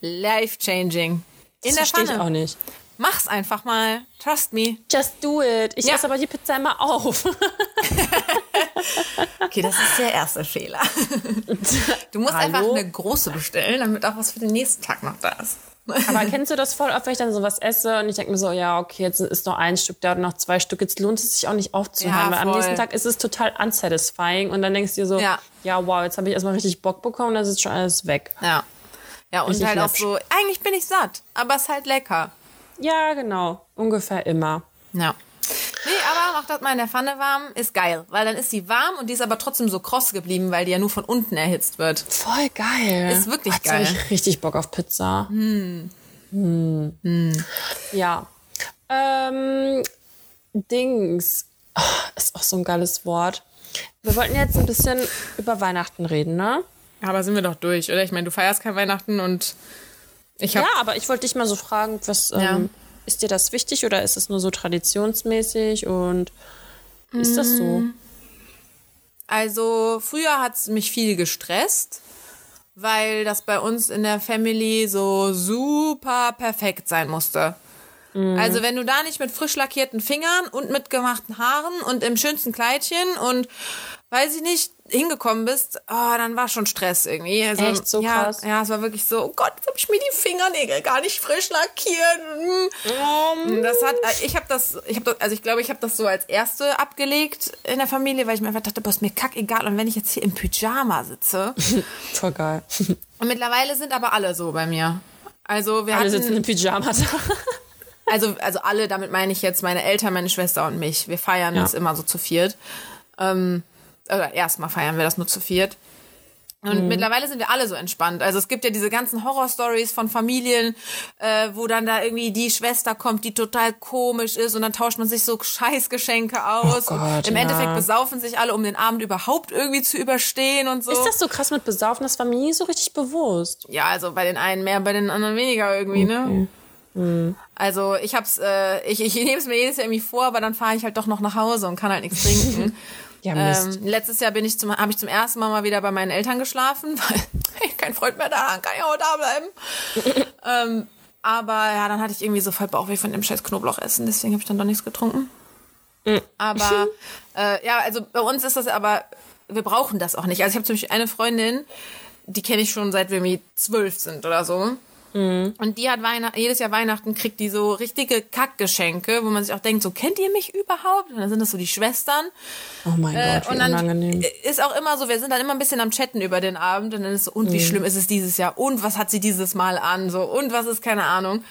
S2: life changing. In
S1: Das
S2: der
S1: verstehe ich
S2: Pfanne.
S1: auch nicht.
S2: Mach's einfach mal. Trust me.
S1: Just do it. Ich
S2: Ja.
S1: esse aber die Pizza immer auf.
S2: Okay, das ist der erste Fehler. Du musst
S1: Hallo?
S2: einfach eine große bestellen, damit auch was für den nächsten Tag noch da ist.
S1: Aber kennst du das voll oft, wenn ich dann sowas esse und ich denke mir so, ja, okay, jetzt ist noch ein Stück da und noch zwei Stück, jetzt lohnt es sich auch nicht aufzuhören,
S2: Ja,
S1: weil am nächsten Tag ist es total unsatisfying und dann denkst du dir so,
S2: Ja.
S1: ja, wow, jetzt habe ich erstmal richtig Bock bekommen, dann ist schon alles weg.
S2: Ja. Ja, und
S1: Richtig
S2: halt auch so, eigentlich bin ich satt, aber es ist halt lecker.
S1: Ja, genau, ungefähr immer.
S2: Ja. Nee, aber mach das mal in der Pfanne warm, ist geil. Weil dann ist sie warm und die ist aber trotzdem so kross geblieben, weil die ja nur von unten erhitzt wird.
S1: Voll geil.
S2: Ist wirklich
S1: Jetzt
S2: geil.
S1: habe ich richtig Bock auf Pizza. Hm. Ja. Ähm, Dings. Oh, ist auch so ein geiles Wort. Wir wollten jetzt ein bisschen über Weihnachten reden, ne?
S2: Aber sind wir doch durch, oder? Ich meine, du feierst kein Weihnachten und
S1: Ja, aber ich wollte dich mal so fragen, was ähm,
S2: Ja.
S1: ist dir das wichtig oder ist es nur so traditionsmäßig und ist das so?
S2: Also früher hat's mich viel gestresst, weil das bei uns in der Family so super perfekt sein musste. Also wenn du da nicht mit frisch lackierten Fingern und mit gemachten Haaren und im schönsten Kleidchen und weiß ich nicht hingekommen bist, oh, dann war schon Stress irgendwie. Also,
S1: Echt? So
S2: ja,
S1: krass?
S2: Ja, es war wirklich so, oh Gott, jetzt habe ich mir die Fingernägel gar nicht frisch lackiert. Mm. Das hat, äh, ich habe das, ich habe das, also ich glaube, ich habe das so als erste abgelegt in der Familie, weil ich mir einfach dachte, boah, ist mir kackegal. Und wenn ich jetzt hier im Pyjama sitze,
S1: Voll geil.
S2: und mittlerweile sind aber alle so bei mir. Also wir
S1: Alle
S2: hatten,
S1: sitzen im Pyjama da.
S2: also, also alle, damit meine ich jetzt meine Eltern, meine Schwester und mich. Wir feiern
S1: Ja.
S2: das immer so zu viert. Ähm, oder erstmal feiern wir das nur zu viert. Und
S1: Mhm.
S2: mittlerweile sind wir alle so entspannt. Also es gibt ja diese ganzen Horror-Stories von Familien, äh, wo dann da irgendwie die Schwester kommt, die total komisch ist und dann tauscht man sich so Scheißgeschenke aus.
S1: Oh Gott,
S2: Im
S1: ja.
S2: Endeffekt besaufen sich alle, um den Abend überhaupt irgendwie zu überstehen und so.
S1: Ist das so krass mit Besaufen? Das war mir nie so richtig bewusst.
S2: Ja, also bei den einen mehr, bei den anderen weniger irgendwie, ne? Also ich hab's, äh, ich, ich nehme es mir jedes Jahr irgendwie vor, aber dann fahre ich halt doch noch nach Hause und kann halt nichts trinken.
S1: Ja, Mist.
S2: ähm, letztes Jahr bin ich zum, habe ich zum ersten Mal mal wieder bei meinen Eltern geschlafen, weil hey, kein Freund mehr da, kann ich auch da bleiben. ähm, aber ja, dann hatte ich irgendwie so voll Bauchweh von dem scheiß Knoblauch essen, deswegen habe ich dann doch nichts getrunken. Aber äh, ja, also bei uns ist das aber wir brauchen das auch nicht. Also ich habe zum Beispiel eine Freundin, die kenne ich schon seit wir zwölf sind oder so.
S1: Mhm.
S2: Und die hat Weihnachten, jedes Jahr Weihnachten kriegt die so richtige Kackgeschenke, wo man sich auch denkt, so kennt ihr mich überhaupt? Und dann sind das so die Schwestern.
S1: Oh mein
S2: Äh,
S1: Gott, wie
S2: und dann
S1: unangenehm.
S2: ist auch immer so, wir sind dann immer ein bisschen am Chatten über den Abend und dann ist so, und
S1: Mhm.
S2: wie schlimm ist es dieses Jahr? Und was hat sie dieses Mal an? So, und was ist, keine Ahnung.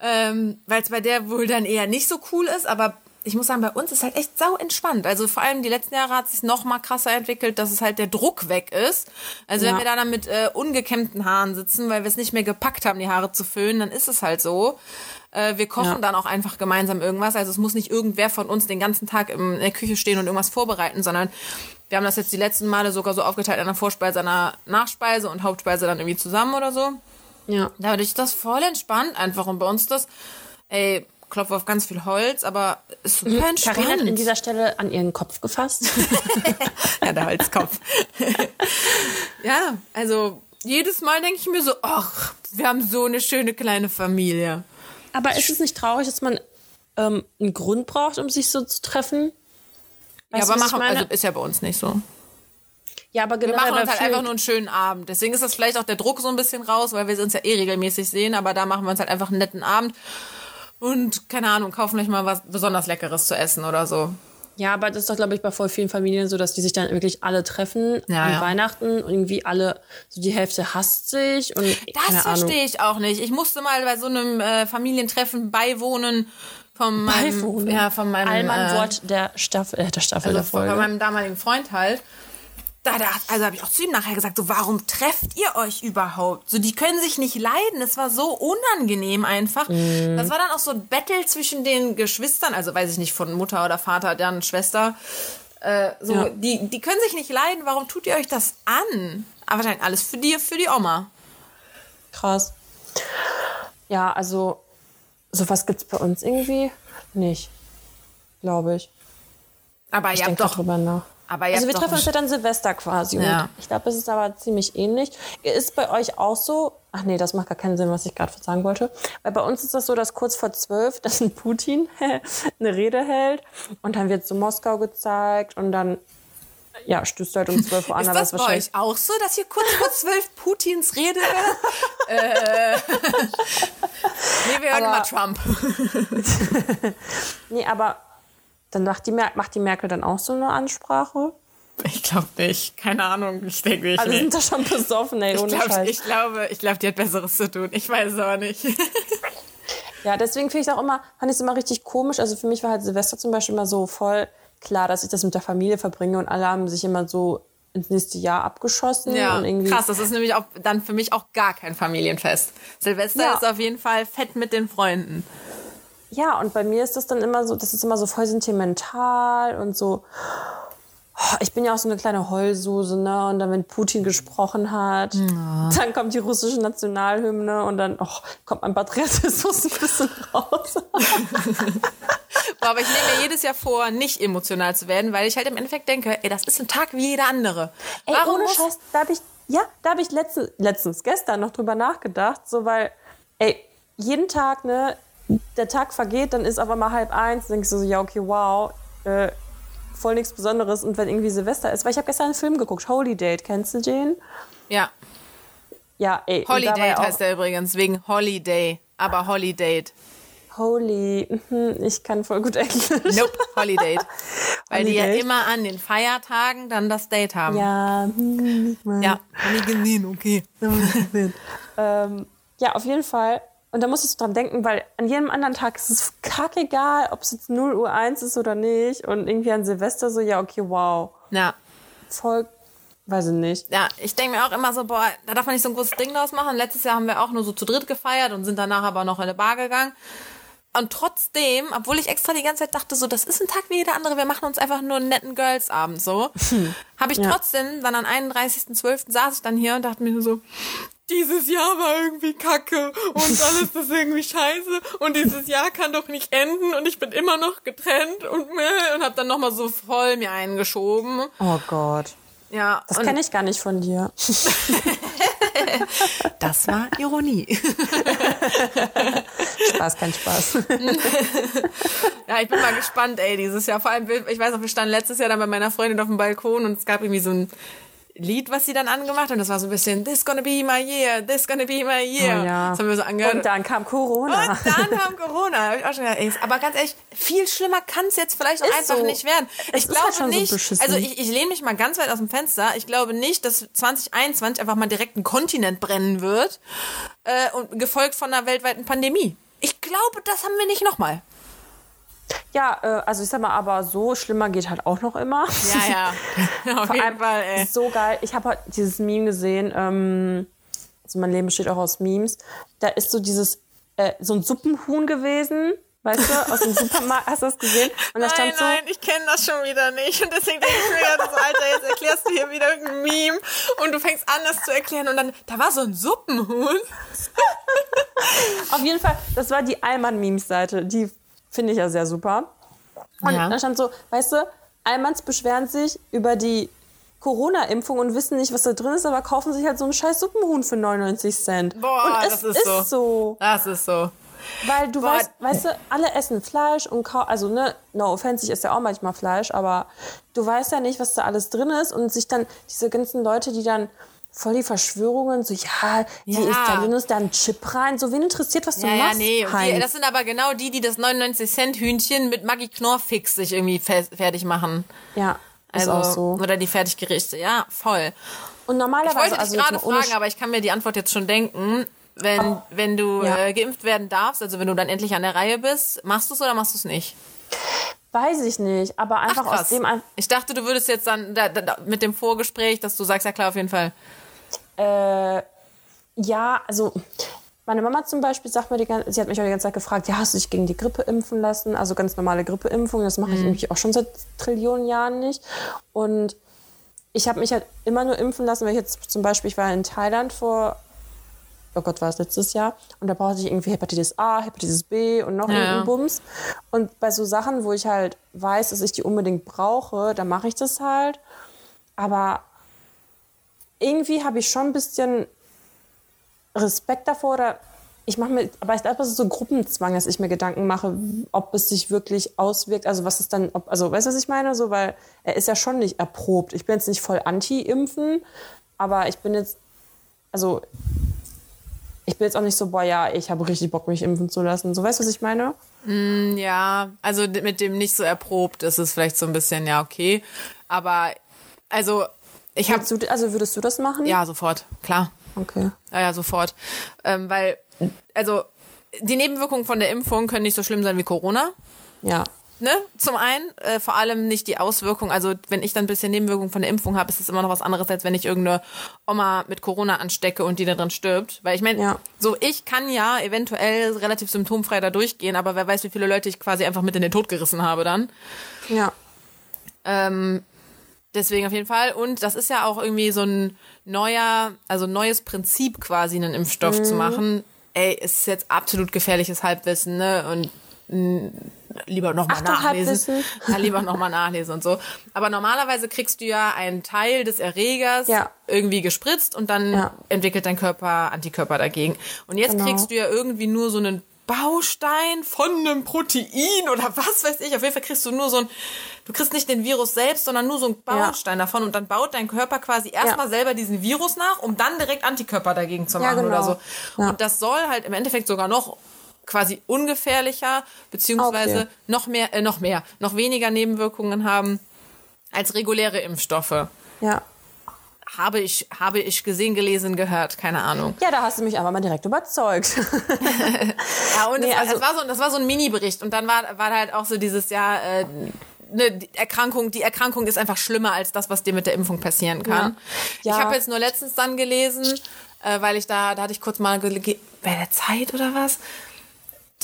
S2: Ähm, Weil es bei der wohl dann eher nicht so cool ist, aber ich muss sagen, bei uns ist halt echt sau entspannt. Also vor allem die letzten Jahre hat es sich noch mal krasser entwickelt, dass es halt der Druck weg ist. Also wenn
S1: Ja.
S2: wir da dann mit äh, ungekämmten Haaren sitzen, weil wir es nicht mehr gepackt haben, die Haare zu föhnen, dann ist es halt so. Äh, wir kochen
S1: Ja.
S2: dann auch einfach gemeinsam irgendwas. Also es muss nicht irgendwer von uns den ganzen Tag in der Küche stehen und irgendwas vorbereiten, sondern wir haben das jetzt die letzten Male sogar so aufgeteilt, einer Vorspeise, einer Nachspeise und Hauptspeise dann irgendwie zusammen oder so.
S1: Ja.
S2: Dadurch ist das voll entspannt einfach. Und bei uns das, ey, klopfe auf ganz viel Holz, aber ist super
S1: Karina
S2: entspannt.
S1: hat in dieser Stelle an ihren Kopf gefasst.
S2: ja, der Holzkopf. ja, also jedes Mal denke ich mir so, ach, wir haben so eine schöne kleine Familie.
S1: Aber ist es nicht traurig, dass man ähm, einen Grund braucht, um sich so zu treffen?
S2: Ja,
S1: Weißt du,
S2: aber machen, also ist ja bei uns nicht so.
S1: ja, aber
S2: Wir
S1: generell
S2: machen uns halt einfach nur einen schönen Abend. Deswegen ist das vielleicht auch der Druck so ein bisschen raus, weil wir uns ja eh regelmäßig sehen, aber da machen wir uns halt einfach einen netten Abend und keine Ahnung, kaufen vielleicht mal was besonders Leckeres zu essen oder so.
S1: Ja, aber das ist doch, glaube ich, bei voll vielen Familien so, dass die sich dann wirklich alle treffen
S2: Ja,
S1: an
S2: ja.
S1: Weihnachten und irgendwie alle, so die Hälfte hasst sich und
S2: Das verstehe ich auch nicht. Ich musste mal bei so einem äh, Familientreffen beiwohnen von meinem,
S1: Beiwohnen?
S2: ja, von meinem,
S1: Allmann-Wort der Staffel, äh, der Staffel
S2: also
S1: der
S2: von
S1: Folge.
S2: meinem damaligen Freund halt. Da, da, also habe ich auch zu ihm nachher gesagt, so warum trefft ihr euch überhaupt? So, die können sich nicht leiden. Es war so unangenehm einfach.
S1: Mhm.
S2: Das war dann auch so ein Battle zwischen den Geschwistern, also weiß ich nicht, von Mutter oder Vater, dann Schwester. Äh, so,
S1: Ja.
S2: die, die können sich nicht leiden. Warum tut ihr euch das an? Aber wahrscheinlich alles für die, für die Oma.
S1: Krass. Ja, also sowas gibt's bei uns irgendwie nicht, glaube ich.
S2: Aber
S1: Ich
S2: habt
S1: denke
S2: doch,
S1: drüber nach. Also wir treffen uns ja dann Silvester quasi.
S2: Ja.
S1: Ich glaube, es ist aber ziemlich ähnlich. Ist bei euch auch so? Ach nee, das macht gar keinen Sinn, was ich gerade sagen wollte. Weil bei uns ist das so, dass kurz vor zwölf, dass ein Putin eine Rede hält und dann wird so Moskau gezeigt und dann ja, stößt halt um zwölf Uhr an,
S2: Ist das bei
S1: wahrscheinlich.
S2: euch auch so, dass ihr kurz vor zwölf Putins Rede hört? äh, nee, wir hören
S1: Aber-
S2: immer Trump.
S1: Nee, aber dann macht die, Mer macht die Merkel dann auch so eine Ansprache.
S2: Ich glaube nicht. Keine Ahnung. Ich denke nicht.
S1: Alle sind da schon besoffen, ey,
S2: ich
S1: ohne
S2: glaube,
S1: Scheiß.
S2: ich glaube, ich glaube, die hat Besseres zu tun. Ich weiß es aber nicht.
S1: Ja, deswegen finde ich es auch immer, fand ich es immer richtig komisch. Also für mich war halt Silvester zum Beispiel immer so voll klar, dass ich das mit der Familie verbringe und alle haben sich immer so ins nächste Jahr abgeschossen.
S2: ja,
S1: und irgendwie,
S2: krass. Das ist nämlich auch dann für mich auch gar kein Familienfest. Silvester
S1: Ja.
S2: ist auf jeden Fall fett mit den Freunden.
S1: Ja, und bei mir ist das dann immer so, das ist immer so voll sentimental und so. Oh, Ich bin ja auch so eine kleine Heulsuse, ne? Und dann, wenn Putin gesprochen hat, dann kommt die russische Nationalhymne und dann oh, kommt mein Patriotismus ein bisschen raus.
S2: Boah, aber ich nehme mir jedes Jahr vor, nicht emotional zu werden, weil ich halt im Endeffekt denke, ey, das ist ein Tag wie jeder andere.
S1: Ey,
S2: Warum
S1: ohne Scheiß, da habe ich, ja, da habe ich letztens, letztens, gestern noch drüber nachgedacht, so weil, ey, jeden Tag, ne, der Tag vergeht, dann ist auf einmal halb eins, denkst du so, ja, okay, wow, äh, voll nichts Besonderes. Und wenn irgendwie Silvester ist, weil ich habe gestern einen Film geguckt, Holy Date, kennst du den?
S2: Ja,
S1: Ja, ey. und da war
S2: Holiday
S1: ja auch-
S2: heißt der übrigens, wegen Holiday, aber Holiday.
S1: Holy, mhm, ich kann voll gut Englisch.
S2: Nope, Holiday. Weil die ja
S1: Holiday.
S2: immer an den Feiertagen dann das Date haben.
S1: Ja, hm,
S2: Ja, hab ich gesehen, okay.
S1: ähm, ja, auf jeden Fall. Und da muss ich so dran denken, weil an jedem anderen Tag ist es kackegal, ob es jetzt 0 Uhr 1 ist oder nicht. Und irgendwie an Silvester so, ja, okay, wow.
S2: Ja.
S1: Voll, weiß ich nicht.
S2: Ja, ich denke mir auch immer so, boah, da darf man nicht so ein großes Ding draus machen. Letztes Jahr haben wir auch nur so zu dritt gefeiert und sind danach aber noch in eine Bar gegangen. Und trotzdem, obwohl ich extra die ganze Zeit dachte, so, das ist ein Tag wie jeder andere, wir machen uns einfach nur einen netten Girls-Abend, so, habe ich
S1: Ja.
S2: trotzdem, dann am 31.12. saß ich dann hier und dachte mir so, dieses Jahr war irgendwie kacke und alles ist irgendwie scheiße und dieses Jahr kann doch nicht enden und ich bin immer noch getrennt und und habe dann nochmal so voll mir eingeschoben.
S1: Oh Gott.
S2: Ja,
S1: Das kenne ich gar nicht von dir.
S2: Das war Ironie.
S1: Spaß, kein Spaß.
S2: Ja, ich bin mal gespannt, ey, dieses Jahr. Vor allem, ich weiß noch, wir standen letztes Jahr dann bei meiner Freundin auf dem Balkon und es gab irgendwie so ein Lied, was sie dann angemacht hat. Und das war so ein bisschen, this gonna be my year, this gonna be my year.
S1: Oh ja.
S2: Das haben wir so angehört.
S1: Und dann kam Corona.
S2: Und dann kam Corona. Hab ich auch schon gedacht, ey, aber ganz ehrlich, viel schlimmer kann es jetzt vielleicht auch
S1: Ist
S2: einfach
S1: so.
S2: nicht werden.
S1: Es
S2: Ich
S1: ist
S2: glaube
S1: halt schon so
S2: nicht,
S1: beschissen.
S2: also ich, ich lehne mich mal ganz weit aus dem Fenster. Ich glaube nicht, dass 2021 einfach mal direkt ein Kontinent brennen wird äh, und gefolgt von einer weltweiten Pandemie. Ich glaube, das haben wir nicht nochmal.
S1: Ja, äh, also ich sag mal, aber so schlimmer geht halt auch noch immer.
S2: Ja, ja. Auf
S1: Vor
S2: jeden Fall, ey.
S1: so geil. Ich habe halt dieses Meme gesehen. Ähm, also mein Leben besteht auch aus Memes. Da ist so dieses äh, so ein Suppenhuhn gewesen, weißt du, aus dem Supermarkt. Hast du das gesehen? Und da
S2: Nein,
S1: stand so.
S2: nein, ich kenne das schon wieder nicht. Und deswegen denke ich mir so, Alter, jetzt erklärst du hier wieder irgendein Meme und du fängst an, das zu erklären. Und dann, da war so ein Suppenhuhn.
S1: Auf jeden Fall, das war die Allmann-Memes-Seite. Die finde ich ja sehr super. Und
S2: Ja.
S1: da stand so, weißt du, Allmanns beschweren sich über die Corona-Impfung und wissen nicht, was da drin ist, aber kaufen sich halt so einen scheiß Suppenhuhn für 99 Cent.
S2: Boah,
S1: und
S2: das
S1: es
S2: ist
S1: ist
S2: so.
S1: so.
S2: Das ist so.
S1: Weil du
S2: Boah.
S1: weißt, weißt du, alle essen Fleisch und kau also ne, no offense, ich esse ja auch manchmal Fleisch, aber du weißt ja nicht, was da alles drin ist und sich dann diese ganzen Leute, die dann voll die Verschwörungen, so ja, die
S2: Ja.
S1: ist da drin, ist da ein Chip rein, so wen interessiert, was du
S2: Ja, ja,
S1: machst?
S2: nee. Und die,
S1: Heinz?
S2: das sind aber genau die, die das 99-Cent-Hühnchen mit Maggi Knorrfix sich irgendwie fe fertig machen.
S1: ja, ist
S2: Also,
S1: auch so.
S2: Oder die Fertiggerichte. Ja, voll.
S1: Und
S2: Ich
S1: normalerweise,
S2: wollte dich
S1: also
S2: gerade fragen, aber ich kann mir die Antwort jetzt schon denken. Wenn, wenn du
S1: Ja.
S2: äh, geimpft werden darfst, also wenn du dann endlich an der Reihe bist, machst du es oder machst du es nicht?
S1: Weiß ich nicht, aber einfach aus dem ein-
S2: Ich dachte, du würdest jetzt dann da, da, da, mit dem Vorgespräch, dass du sagst, ja klar, auf jeden Fall.
S1: Äh, ja, also meine Mama zum Beispiel sagt mir die ganze, sie hat mich auch die ganze Zeit gefragt, ja, hast du dich gegen die Grippe impfen lassen? Also ganz normale Grippeimpfung, das mache ich irgendwie auch schon seit Trillionen Jahren nicht. Und ich habe mich halt immer nur impfen lassen, weil ich jetzt zum Beispiel, ich war in Thailand vor, oh Gott, war es letztes Jahr, und da brauchte ich irgendwie Hepatitis A, Hepatitis B und noch
S2: Ja,
S1: irgendeinen
S2: ja.
S1: Bums. Und bei so Sachen, wo ich halt weiß, dass ich die unbedingt brauche, da mache ich das halt. Aber irgendwie habe ich schon ein bisschen Respekt davor oder ich mache mir, aber ich glaube, das ist so Gruppenzwang, dass ich mir Gedanken mache, ob es sich wirklich auswirkt, also was ist dann, ob, also weißt du, was ich meine? So, weil er ist ja schon nicht erprobt. Ich bin jetzt nicht voll anti-impfen, aber ich bin jetzt, also ich bin jetzt auch nicht so, boah, ja, ich habe richtig Bock, mich impfen zu lassen. So, weißt du, was ich meine?
S2: Ja, also mit dem nicht so erprobt ist es vielleicht so ein bisschen, ja, okay. Aber, also, ich
S1: Würdest du, also würdest du das machen?
S2: ja, sofort, klar.
S1: Okay.
S2: Ja, ja, sofort. Ähm, weil, also, die Nebenwirkungen von der Impfung können nicht so schlimm sein wie Corona.
S1: Ja.
S2: Ne? Zum einen, äh, vor allem nicht die Auswirkungen. Also, wenn ich dann ein bisschen Nebenwirkungen von der Impfung habe, ist es immer noch was anderes, als wenn ich irgendeine Oma mit Corona anstecke und die da drin stirbt. Weil ich meine,
S1: Ja.
S2: so ich kann ja eventuell relativ symptomfrei da durchgehen, aber wer weiß, wie viele Leute ich quasi einfach mit in den Tod gerissen habe dann.
S1: Ja.
S2: Ähm, deswegen auf jeden Fall. Und das ist ja auch irgendwie so ein neuer, also neues Prinzip quasi, einen Impfstoff
S1: Mhm.
S2: zu machen. Ey, ist jetzt absolut gefährliches Halbwissen, ne? Und mh, lieber nochmal nachlesen. Ja, lieber nochmal nachlesen und so. Aber normalerweise kriegst du ja einen Teil des Erregers
S1: Ja.
S2: irgendwie gespritzt und dann
S1: Ja.
S2: entwickelt dein Körper Antikörper dagegen. Und jetzt
S1: Genau.
S2: kriegst du ja irgendwie nur so einen Baustein von einem Protein oder was weiß ich. Auf jeden Fall kriegst du nur so ein, du kriegst nicht den Virus selbst, sondern nur so ein Baustein davon und dann baut dein Körper quasi erstmal
S1: Ja.
S2: selber diesen Virus nach, um dann direkt Antikörper dagegen zu
S1: Ja,
S2: machen oder
S1: genau.
S2: so.
S1: Ja.
S2: Und das soll halt im Endeffekt sogar noch quasi ungefährlicher, beziehungsweise
S1: Okay.
S2: noch mehr, äh, noch mehr, noch weniger Nebenwirkungen haben als reguläre Impfstoffe.
S1: Ja.
S2: Habe ich, habe ich gesehen, gelesen, gehört, keine Ahnung.
S1: Ja, da hast du mich einfach mal direkt überzeugt.
S2: Ja, und
S1: Nee,
S2: das,
S1: also-
S2: das, war so, das war so ein Mini-Bericht. Und dann war, war halt auch so dieses Jahr, äh, ne, die Erkrankung, die Erkrankung ist einfach schlimmer als das, was dir mit der Impfung passieren kann.
S1: Ja.
S2: Ich
S1: Ja.
S2: habe jetzt nur letztens dann gelesen, äh, weil ich da, da hatte ich kurz mal bei der Zeit oder was.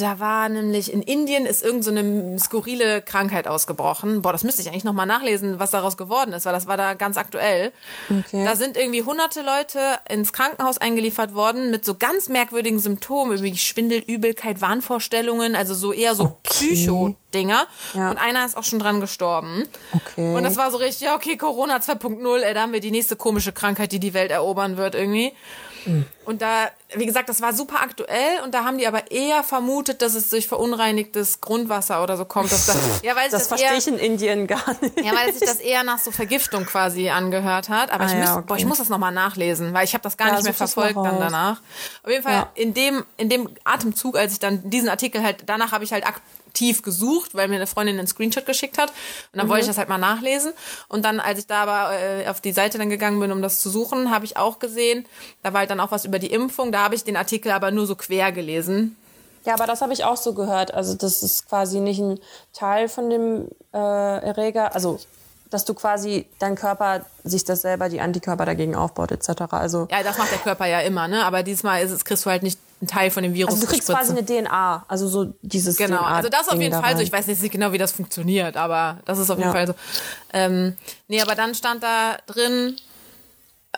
S2: Da war nämlich in Indien ist irgend so eine skurrile Krankheit ausgebrochen. Boah, das müsste ich eigentlich noch mal nachlesen, was daraus geworden ist, weil das war da ganz aktuell.
S1: Okay.
S2: Da sind irgendwie hunderte Leute ins Krankenhaus eingeliefert worden mit so ganz merkwürdigen Symptomen, irgendwie Schwindel, Übelkeit, Wahnvorstellungen, also so eher so Psycho-Dinger.
S1: Ja.
S2: Und einer ist auch schon dran gestorben.
S1: Okay.
S2: Und das war so richtig, ja, okay, Corona 2.0, ey, da haben wir die nächste komische Krankheit, die die Welt erobern wird irgendwie. Mhm. Und da, wie gesagt, das war super aktuell und da haben die aber eher vermutet, dass es durch verunreinigtes Grundwasser oder so kommt. Dass
S1: das, ja, weil das, das verstehe ich in Indien gar nicht.
S2: Ja, weil sich das eher nach so Vergiftung quasi angehört hat. Aber ah, ich, muss, ja, okay. boah, ich muss das nochmal nachlesen, weil ich habe das gar ja, nicht mehr verfolgt dann danach. Auf jeden Fall ja. in dem in dem Atemzug, als ich dann diesen Artikel halt, danach habe ich halt aktiv gesucht, weil mir eine Freundin einen Screenshot geschickt hat. Und dann mhm. wollte ich das halt mal nachlesen. Und dann, als ich da aber äh, auf die Seite dann gegangen bin, um das zu suchen, habe ich auch gesehen, da war halt dann auch was über die Impfung. Da habe ich den Artikel aber nur so quer gelesen.
S1: Ja, aber das habe ich auch so gehört. Also das ist quasi nicht ein Teil von dem äh, Erreger. Also dass du quasi dein Körper sich das selber die Antikörper dagegen aufbaut etc. Also
S2: ja, das macht der Körper ja immer, ne? Aber diesmal ist es kriegst du halt nicht einen Teil von dem Virus.
S1: Also du kriegst quasi eine DNA, also so dieses
S2: genau. DNA also das auf jeden Fall so. Ich weiß jetzt nicht genau, wie das funktioniert, aber das ist auf jeden ja. Fall so. Ähm, nee, aber dann stand da drin,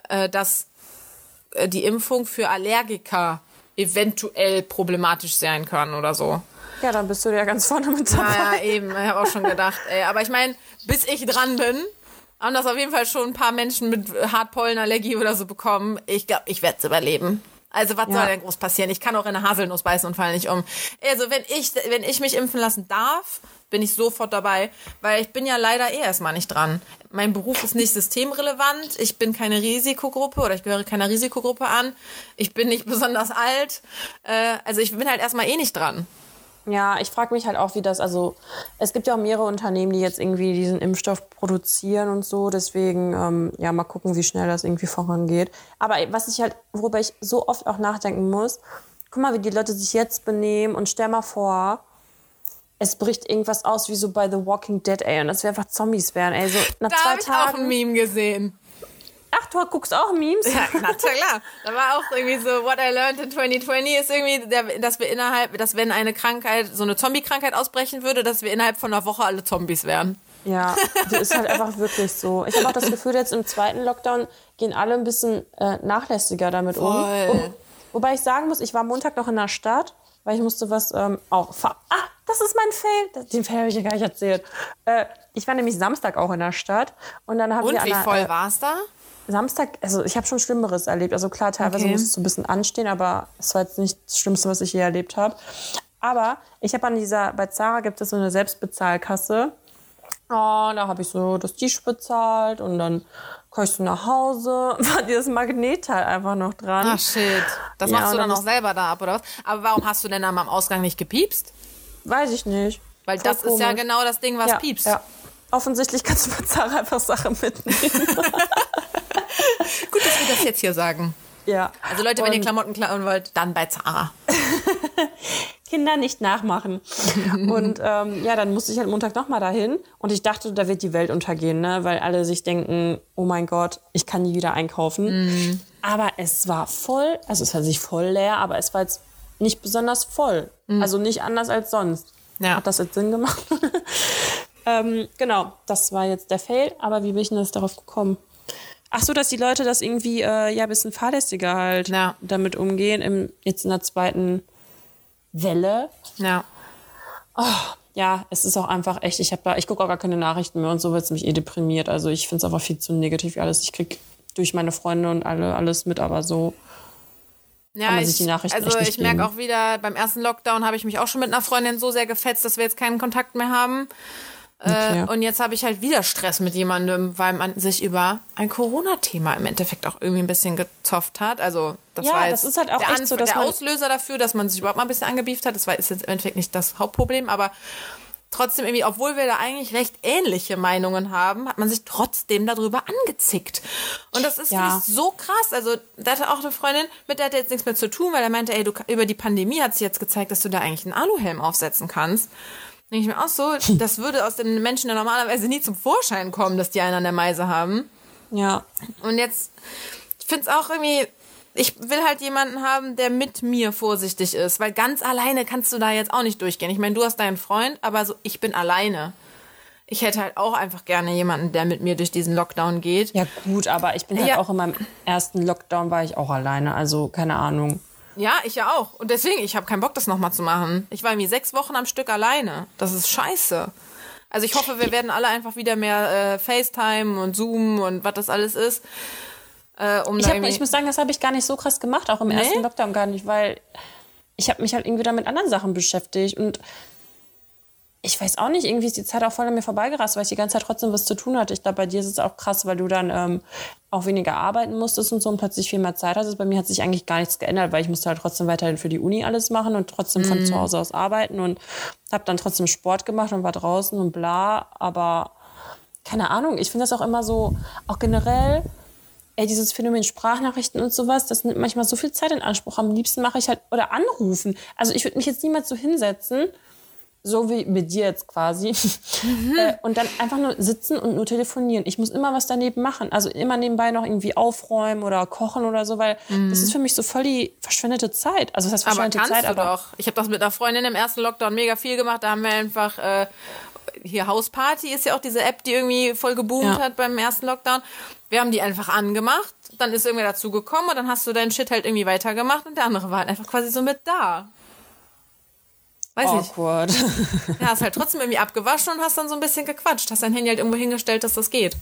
S2: äh, dass äh, die Impfung für Allergiker eventuell problematisch sein kann oder so.
S1: Ja, dann bist du ja ganz vorne mit dabei.
S2: Ja, ja eben. Ich habe auch schon gedacht. Ey. Aber ich meine, bis ich dran bin, haben das auf jeden Fall schon ein paar Menschen mit Hartpollenallergie oder so bekommen. Ich glaube, ich werde es überleben. Also was ja. soll denn groß passieren? Ich kann auch in eine Haselnuss beißen und fall nicht um. Also wenn ich, wenn ich mich impfen lassen darf, bin ich sofort dabei, weil ich bin ja leider eh erstmal nicht dran. Mein Beruf ist nicht systemrelevant, ich bin keine Risikogruppe oder ich gehöre keiner Risikogruppe an, ich bin nicht besonders alt, äh, also ich bin halt erstmal eh nicht dran.
S1: Ja, ich frage mich halt auch, wie das, also es gibt ja auch mehrere Unternehmen, die jetzt irgendwie diesen Impfstoff produzieren und so. Deswegen, ähm, ja, mal gucken, wie schnell das irgendwie vorangeht. Aber was ich halt, worüber ich so oft auch nachdenken muss, guck mal, wie die Leute sich jetzt benehmen und stell mal vor, es bricht irgendwas aus wie so bei The Walking Dead, ey, und das wäre einfach Zombies wären, ey, so
S2: nach da zwei Tagen. Ich auch ein Meme gesehen.
S1: Ach, du guckst auch Memes?
S2: Ja, na klar. Da war auch irgendwie so, what I learned in 2020 ist irgendwie, dass wir innerhalb, dass wenn eine Krankheit, so eine Zombie-Krankheit ausbrechen würde, dass wir innerhalb von einer Woche alle Zombies wären.
S1: Ja, das ist halt einfach wirklich so. Ich habe auch das Gefühl, jetzt im zweiten Lockdown gehen alle ein bisschen äh, nachlässiger damit Voll. um. um. Wobei ich sagen muss, ich war Montag noch in der Stadt, weil ich musste was ähm, auch. Ah, das ist mein Fail. Den Fail habe ich ja gar nicht erzählt. Äh, ich war nämlich Samstag auch in der Stadt und dann haben
S2: wir.
S1: Und
S2: wie voll äh, war es da?
S1: Samstag, also ich habe schon Schlimmeres erlebt. Also klar, teilweise okay. muss es so ein bisschen anstehen, aber es war jetzt nicht das Schlimmste, was ich je erlebt habe. Aber ich habe an dieser, bei Zara gibt es so eine Selbstbezahlkasse. Oh, da habe ich so das Tisch bezahlt und dann komme ich so nach Hause, war dieses Magnetteil einfach noch dran.
S2: Ach shit. Das ja, machst du dann auch selber da ab, oder was? Aber warum hast du denn dann am Ausgang nicht gepiepst?
S1: Weiß ich nicht.
S2: Weil Voll das komisch. ist ja genau das Ding, was ja, piepst. Ja.
S1: Offensichtlich kannst du bei Zara einfach Sachen mitnehmen.
S2: Gut, dass wir das jetzt hier sagen.
S1: Ja.
S2: Also Leute, wenn ihr Klamotten klauen wollt, dann bei Zara.
S1: Kinder nicht nachmachen. und ähm, ja, dann musste ich halt Montag nochmal dahin und ich dachte, da wird die Welt untergehen, ne? weil alle sich denken, oh mein Gott, ich kann nie wieder einkaufen. Mm. Aber es war voll, also es war sich voll leer, aber es war jetzt nicht besonders voll. Mm. Also nicht anders als sonst. Ja. Hat das jetzt Sinn gemacht? ähm, genau, das war jetzt der Fail, aber wie bin ich denn jetzt darauf gekommen? Ach so, dass die Leute das irgendwie äh, ja ein bisschen fahrlässiger halt ja. damit umgehen, im, jetzt in der zweiten Welle.
S2: Ja.
S1: Oh, ja, es ist auch einfach echt, ich habe da, ich gucke auch gar keine Nachrichten mehr und so wird es mich eh deprimiert. Also ich finde es einfach viel zu negativ alles. Ich krieg durch meine Freunde und alle alles mit, aber so
S2: ja, kann man sich die Nachrichten Also ich merke auch wieder, beim ersten Lockdown habe ich mich auch schon mit einer Freundin so sehr gefetzt, dass wir jetzt keinen Kontakt mehr haben. Okay. Äh, und jetzt habe ich halt wieder Stress mit jemandem, weil man sich über ein Corona-Thema im Endeffekt auch irgendwie ein bisschen gezofft hat. Also das ja, war jetzt
S1: das ist halt auch der, so,
S2: der Auslöser dafür, dass man sich überhaupt mal ein bisschen angebieft hat. Das war ist jetzt im Endeffekt nicht das Hauptproblem, aber trotzdem irgendwie, obwohl wir da eigentlich recht ähnliche Meinungen haben, hat man sich trotzdem darüber angezickt. Und das ist ja. so krass. Also, da hatte auch eine Freundin, mit der hat jetzt nichts mehr zu tun, weil er meinte, ey, du, über die Pandemie hat sich jetzt gezeigt, dass du da eigentlich einen Aluhelm aufsetzen kannst denke ich mir auch so, das würde aus den Menschen ja normalerweise nie zum Vorschein kommen, dass die einen an der Meise haben.
S1: Ja.
S2: Und jetzt, ich finde es auch irgendwie, ich will halt jemanden haben, der mit mir vorsichtig ist, weil ganz alleine kannst du da jetzt auch nicht durchgehen. Ich meine, du hast deinen Freund, aber so, ich bin alleine. Ich hätte halt auch einfach gerne jemanden, der mit mir durch diesen Lockdown geht.
S1: Ja, gut, aber ich bin halt ja. auch in meinem ersten Lockdown war ich auch alleine, also keine Ahnung.
S2: Ja, ich ja auch. Und deswegen, ich habe keinen Bock, das nochmal zu machen. Ich war irgendwie sechs Wochen am Stück alleine. Das ist scheiße. Also ich hoffe, wir werden alle einfach wieder mehr äh, FaceTime und Zoom und was das alles ist. Äh, um
S1: Ich, hab, ich muss sagen, das habe ich gar nicht so krass gemacht, auch im
S2: Nee?
S1: ersten Lockdown gar nicht, weil ich habe mich halt irgendwie da mit anderen Sachen beschäftigt und ich weiß auch nicht, irgendwie ist die Zeit auch voll an mir vorbeigerast, weil ich die ganze Zeit trotzdem was zu tun hatte. Ich glaube, bei dir ist es auch krass, weil du dann ähm, auch weniger arbeiten musstest und so und plötzlich viel mehr Zeit hattest. Bei mir hat sich eigentlich gar nichts geändert, weil ich musste halt trotzdem weiterhin für die Uni alles machen und trotzdem von zu Hause aus arbeiten und habe dann trotzdem Sport gemacht und war draußen und bla. Aber keine Ahnung, ich finde das auch immer so, auch generell, ey, dieses Phänomen Sprachnachrichten und sowas, das nimmt manchmal so viel Zeit in Anspruch. Am liebsten mache ich halt, oder anrufen. Also ich würde mich jetzt niemals so hinsetzen, so wie mit dir jetzt quasi, äh, und dann einfach nur sitzen und nur telefonieren. Ich muss immer was daneben machen. Also immer nebenbei noch irgendwie aufräumen oder kochen oder so, weil das ist für mich so voll die verschwendete Zeit. Also das heißt
S2: Aber
S1: verschwendete
S2: kannst
S1: Zeit,
S2: du
S1: aber
S2: doch. Ich habe das mit einer Freundin im ersten Lockdown mega viel gemacht. Da haben wir einfach äh, hier Hausparty ist ja auch diese App, die irgendwie voll geboomt
S1: Ja.
S2: hat beim ersten Lockdown. Wir haben die einfach angemacht. Dann ist irgendwer dazu gekommen und dann hast du deinen Shit halt irgendwie weitergemacht und der andere war halt einfach quasi so mit da. Weiß ich.
S1: awkward.
S2: Ja, hast halt trotzdem irgendwie abgewaschen und hast dann so ein bisschen gequatscht. Hast dein Handy halt irgendwo hingestellt, dass das geht.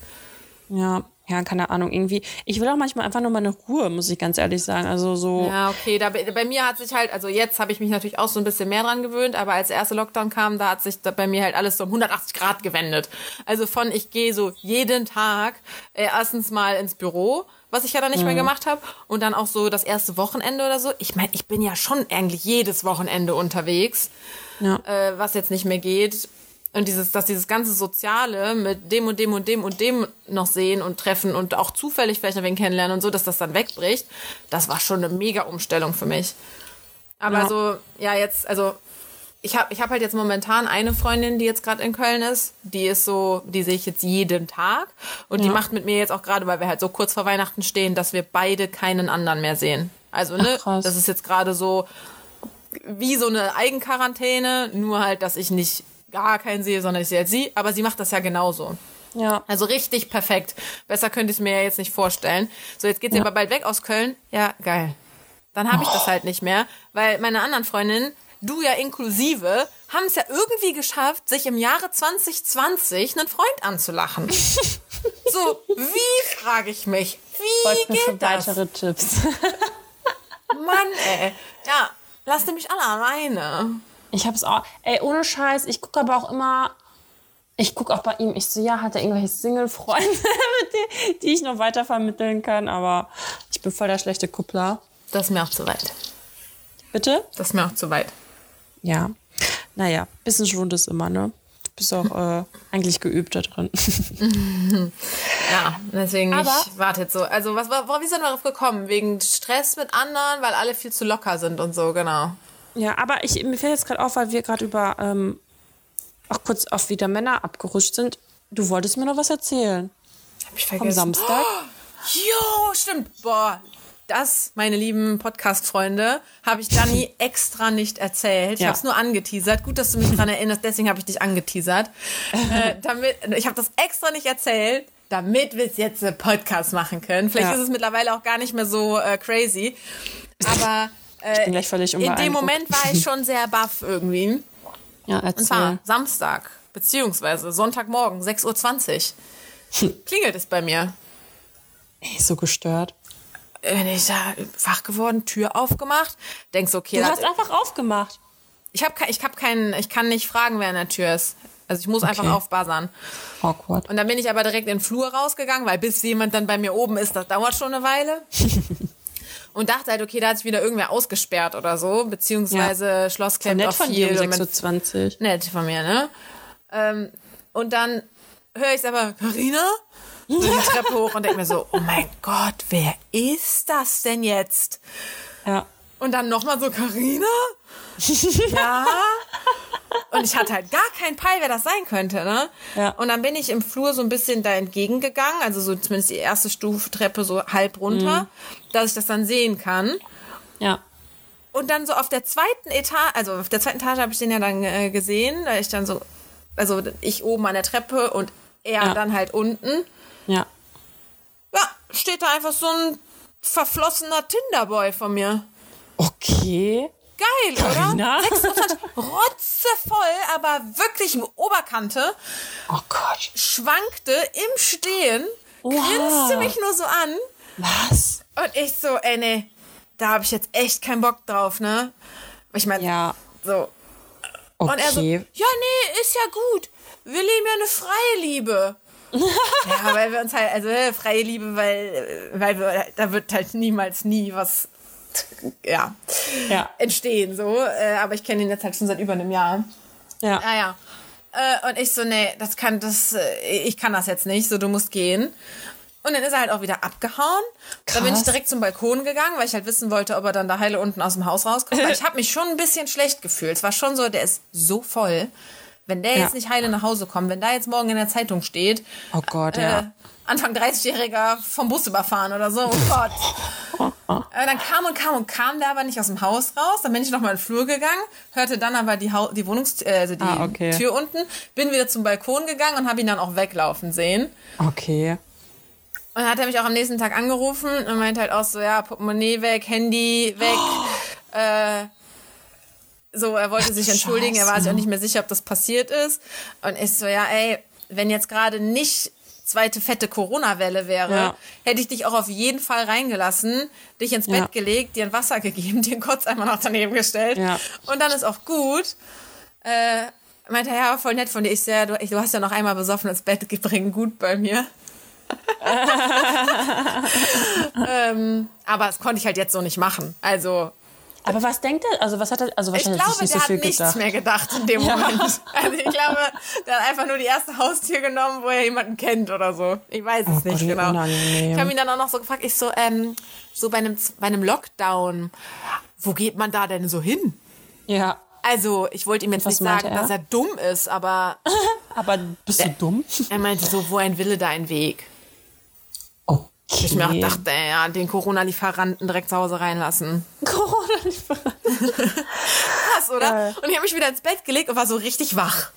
S1: ja, ja, keine Ahnung, irgendwie. Ich will auch manchmal einfach nur meine Ruhe, muss ich ganz ehrlich sagen. Also so.
S2: Ja, okay. Da, bei mir hat sich halt, also jetzt habe ich mich natürlich auch so ein bisschen mehr dran gewöhnt, aber als der erste Lockdown kam, da hat sich da bei mir halt alles so um 180 Grad gewendet. Also von ich gehe so jeden Tag äh, erstens mal ins Büro, was ich ja dann nicht mehr gemacht habe, und dann auch so das erste Wochenende oder so. Ich meine, ich bin ja schon eigentlich jedes Wochenende unterwegs,
S1: Ja.
S2: äh, was jetzt nicht mehr geht. Und dieses, dass dieses ganze Soziale mit dem und dem und dem und dem noch sehen und treffen und auch zufällig vielleicht noch wen kennenlernen und so, dass das dann wegbricht, das war schon eine mega Umstellung für mich. Aber
S1: Ja.
S2: so, ja, jetzt, also ich habe ich hab halt jetzt momentan eine Freundin, die jetzt gerade in Köln ist. Die ist so, die sehe ich jetzt jeden Tag. Und die
S1: Ja.
S2: macht mit mir jetzt auch gerade, weil wir halt so kurz vor Weihnachten stehen, dass wir beide keinen anderen mehr sehen. Also, ne,
S1: krass.
S2: das ist jetzt gerade so wie so eine Eigenquarantäne, nur halt, dass ich nicht gar keinen sehe, sondern ich sehe halt sie. Aber sie macht das ja genauso.
S1: Ja.
S2: Also richtig perfekt. Besser könnte ich es mir ja jetzt nicht vorstellen. So, jetzt geht sie
S1: Ja.
S2: aber bald weg aus Köln. Ja, geil. Dann habe ich das halt nicht mehr, weil meine anderen Freundinnen, du ja inklusive, haben es ja irgendwie geschafft, sich im Jahre 2020 einen Freund anzulachen. so, wie, frage ich mich, wie
S1: Folgt mir für
S2: geht das?
S1: weitere Tipps.
S2: Mann, ey. Ja, lasst mich alle alleine.
S1: Ich hab's auch. Ey, ohne Scheiß, ich gucke aber auch immer. Ich gucke auch bei ihm. Ich so, ja, hat er irgendwelche Single-Freunde, die ich noch weiter vermitteln kann, aber ich bin voll der schlechte Kuppler.
S2: Das ist mir auch zu weit.
S1: Bitte?
S2: Das ist mir auch zu weit.
S1: Ja. Naja, bisschen Schwund ist immer, ne? Du bist auch äh, eigentlich geübt da drin.
S2: Ja, deswegen,
S1: Aber-
S2: ich warte jetzt so. Also, was, war- wie sind wir darauf gekommen? Wegen Stress mit anderen, weil alle viel zu locker sind und so, genau.
S1: ja, aber ich, mir fällt jetzt gerade auf, weil wir gerade über ähm, auch kurz auf wieder Männer abgerutscht sind. Du wolltest mir noch was erzählen.
S2: Hab ich vergessen.
S1: Samstag.
S2: Jo, stimmt. Boah, das, meine lieben Podcast-Freunde, habe ich Dani extra nicht erzählt. Ich
S1: Ja.
S2: habe es nur angeteasert. Gut, dass du mich dran erinnerst, deswegen habe ich dich angeteasert. äh, damit, ich habe das extra nicht erzählt, damit wir jetzt einen Podcast machen können. Vielleicht
S1: Ja.
S2: ist es mittlerweile auch gar nicht mehr so äh, crazy. Aber
S1: Ich
S2: äh, in dem. Moment war ich schon sehr baff irgendwie.
S1: Ja,
S2: Und zwar
S1: erzähl.
S2: Samstag, beziehungsweise Sonntagmorgen, 6.20 Uhr. Klingelt es bei mir.
S1: Ey, so gestört.
S2: Bin ich da wach geworden, Tür aufgemacht, denkst okay,
S1: Du hast einfach aufgemacht.
S2: ich habe ich hab keinen, ich kann nicht fragen, wer an der Tür ist. Also ich muss einfach
S1: Okay.
S2: aufbuzzern.
S1: Awkward.
S2: Und dann bin ich aber direkt in den Flur rausgegangen, weil bis jemand dann bei mir oben ist, das dauert schon eine Weile. Und dachte halt, okay, da hat sich wieder irgendwer ausgesperrt oder so, beziehungsweise Schloss klemmt
S1: Nett
S2: auf
S1: von dir
S2: viel.
S1: um
S2: und mit-
S1: 6.20 Uhr.
S2: nett von mir, ne? Ähm, und dann höre ich aber, Carina? So die Treppe hoch und denke mir so, oh mein Gott, wer ist das denn jetzt?
S1: Ja.
S2: Und dann nochmal so, Carina? ja. Und ich hatte halt gar keinen Peil, wer das sein könnte, ne?
S1: Ja.
S2: Und dann bin ich im Flur so ein bisschen da entgegengegangen, also so zumindest die erste Stufe Treppe so halb runter, dass ich das dann sehen kann.
S1: Ja.
S2: Und dann so auf der zweiten Etage, also auf der zweiten Etage habe ich den ja dann äh, gesehen, da ich dann so, also ich oben an der Treppe und er
S1: Ja.
S2: dann halt unten.
S1: Ja.
S2: Ja, steht da einfach so ein verflossener Tinderboy von mir.
S1: Okay.
S2: Geil,
S1: Carina?
S2: oder? 26, rotzevoll, aber wirklich Oberkante,
S1: Oh Gott.
S2: schwankte im Stehen,
S1: Wow.
S2: grinste mich nur so an.
S1: Was?
S2: Und ich so, ey, nee, da habe ich jetzt echt keinen Bock drauf, ne? Ich meine,
S1: Ja.
S2: so.
S1: Okay.
S2: Und er so, ja, nee, ist ja gut. Wir leben ja eine freie Liebe. Ja, weil wir uns halt, also äh, freie Liebe, weil, weil wir, da wird halt niemals nie was, ja,
S1: ja.
S2: entstehen, so. Äh, aber ich kenne ihn jetzt halt schon seit über einem Jahr.
S1: Ja.
S2: Ah ja. Äh, und ich so, nee, das kann, das, äh, ich kann das jetzt nicht, so, du musst gehen. Und dann ist er halt auch wieder abgehauen. Dann bin ich
S1: Krass.
S2: direkt zum Balkon gegangen, weil ich halt wissen wollte, ob er dann da heile unten aus dem Haus rauskommt. Weil ich habe mich schon ein bisschen schlecht gefühlt. Es war schon so, der ist so voll. Wenn der
S1: Ja.
S2: jetzt nicht heile nach Hause kommt, wenn da jetzt morgen in der Zeitung steht,
S1: Oh Gott,
S2: äh,
S1: ja.
S2: Anfang 30-Jähriger vom Bus überfahren oder so, oh Gott. Äh, dann kam und kam und kam der aber nicht aus dem Haus raus. Dann bin ich nochmal in den Flur gegangen, hörte dann aber die, Hau die Wohnungstür, äh, also die
S1: Ah, okay.
S2: Tür unten, bin wieder zum Balkon gegangen und habe ihn dann auch weglaufen sehen.
S1: Okay.
S2: Und dann hat er mich auch am nächsten Tag angerufen und meinte halt auch so, ja, Portemonnaie weg, Handy weg. Äh, so, er wollte sich entschuldigen, er war
S1: Scheiße.
S2: sich auch nicht mehr sicher, ob das passiert ist. Und ich so, ja, ey, wenn jetzt gerade nicht zweite fette Corona-Welle wäre,
S1: Ja.
S2: hätte ich dich auch auf jeden Fall reingelassen, dich ins
S1: Ja.
S2: Bett gelegt, dir ein Wasser gegeben, dir einen Kotz einmal noch daneben gestellt.
S1: Ja.
S2: Und dann ist auch gut. Äh, meinte, ja, voll nett von dir. Ich so, ja, du, du hast ja noch einmal besoffen ins Bett gebringen, gut bei mir. ähm, aber das konnte ich halt jetzt so nicht machen. Also,
S1: Aber was denkt er? Also was hat er? Also
S2: ich
S1: wahrscheinlich
S2: glaube,
S1: nicht
S2: der
S1: so
S2: hat
S1: viel
S2: nichts
S1: gedacht.
S2: mehr gedacht in dem Moment. Also ich glaube, der hat einfach nur die erste Haustür genommen, wo er jemanden kennt oder so. Ich weiß es
S1: Oh
S2: nicht
S1: Gott,
S2: genau.
S1: unangenehm.
S2: Ich habe ihn dann auch noch so gefragt, ich so, ähm, so bei einem, bei einem Lockdown, wo geht man da denn so hin?
S1: Ja.
S2: Also, ich wollte ihm jetzt
S1: Was
S2: nicht sagen,
S1: er?
S2: dass er dumm ist, aber
S1: Aber bist du dumm?
S2: er meinte so, wo ein Wille, da ein Weg.
S1: Okay.
S2: Ich mir auch dachte, ja, den Corona-Lieferanten direkt zu Hause reinlassen.
S1: Corona-Lieferant.
S2: Krass, oder? Und ich habe mich wieder ins Bett gelegt und war so richtig wach.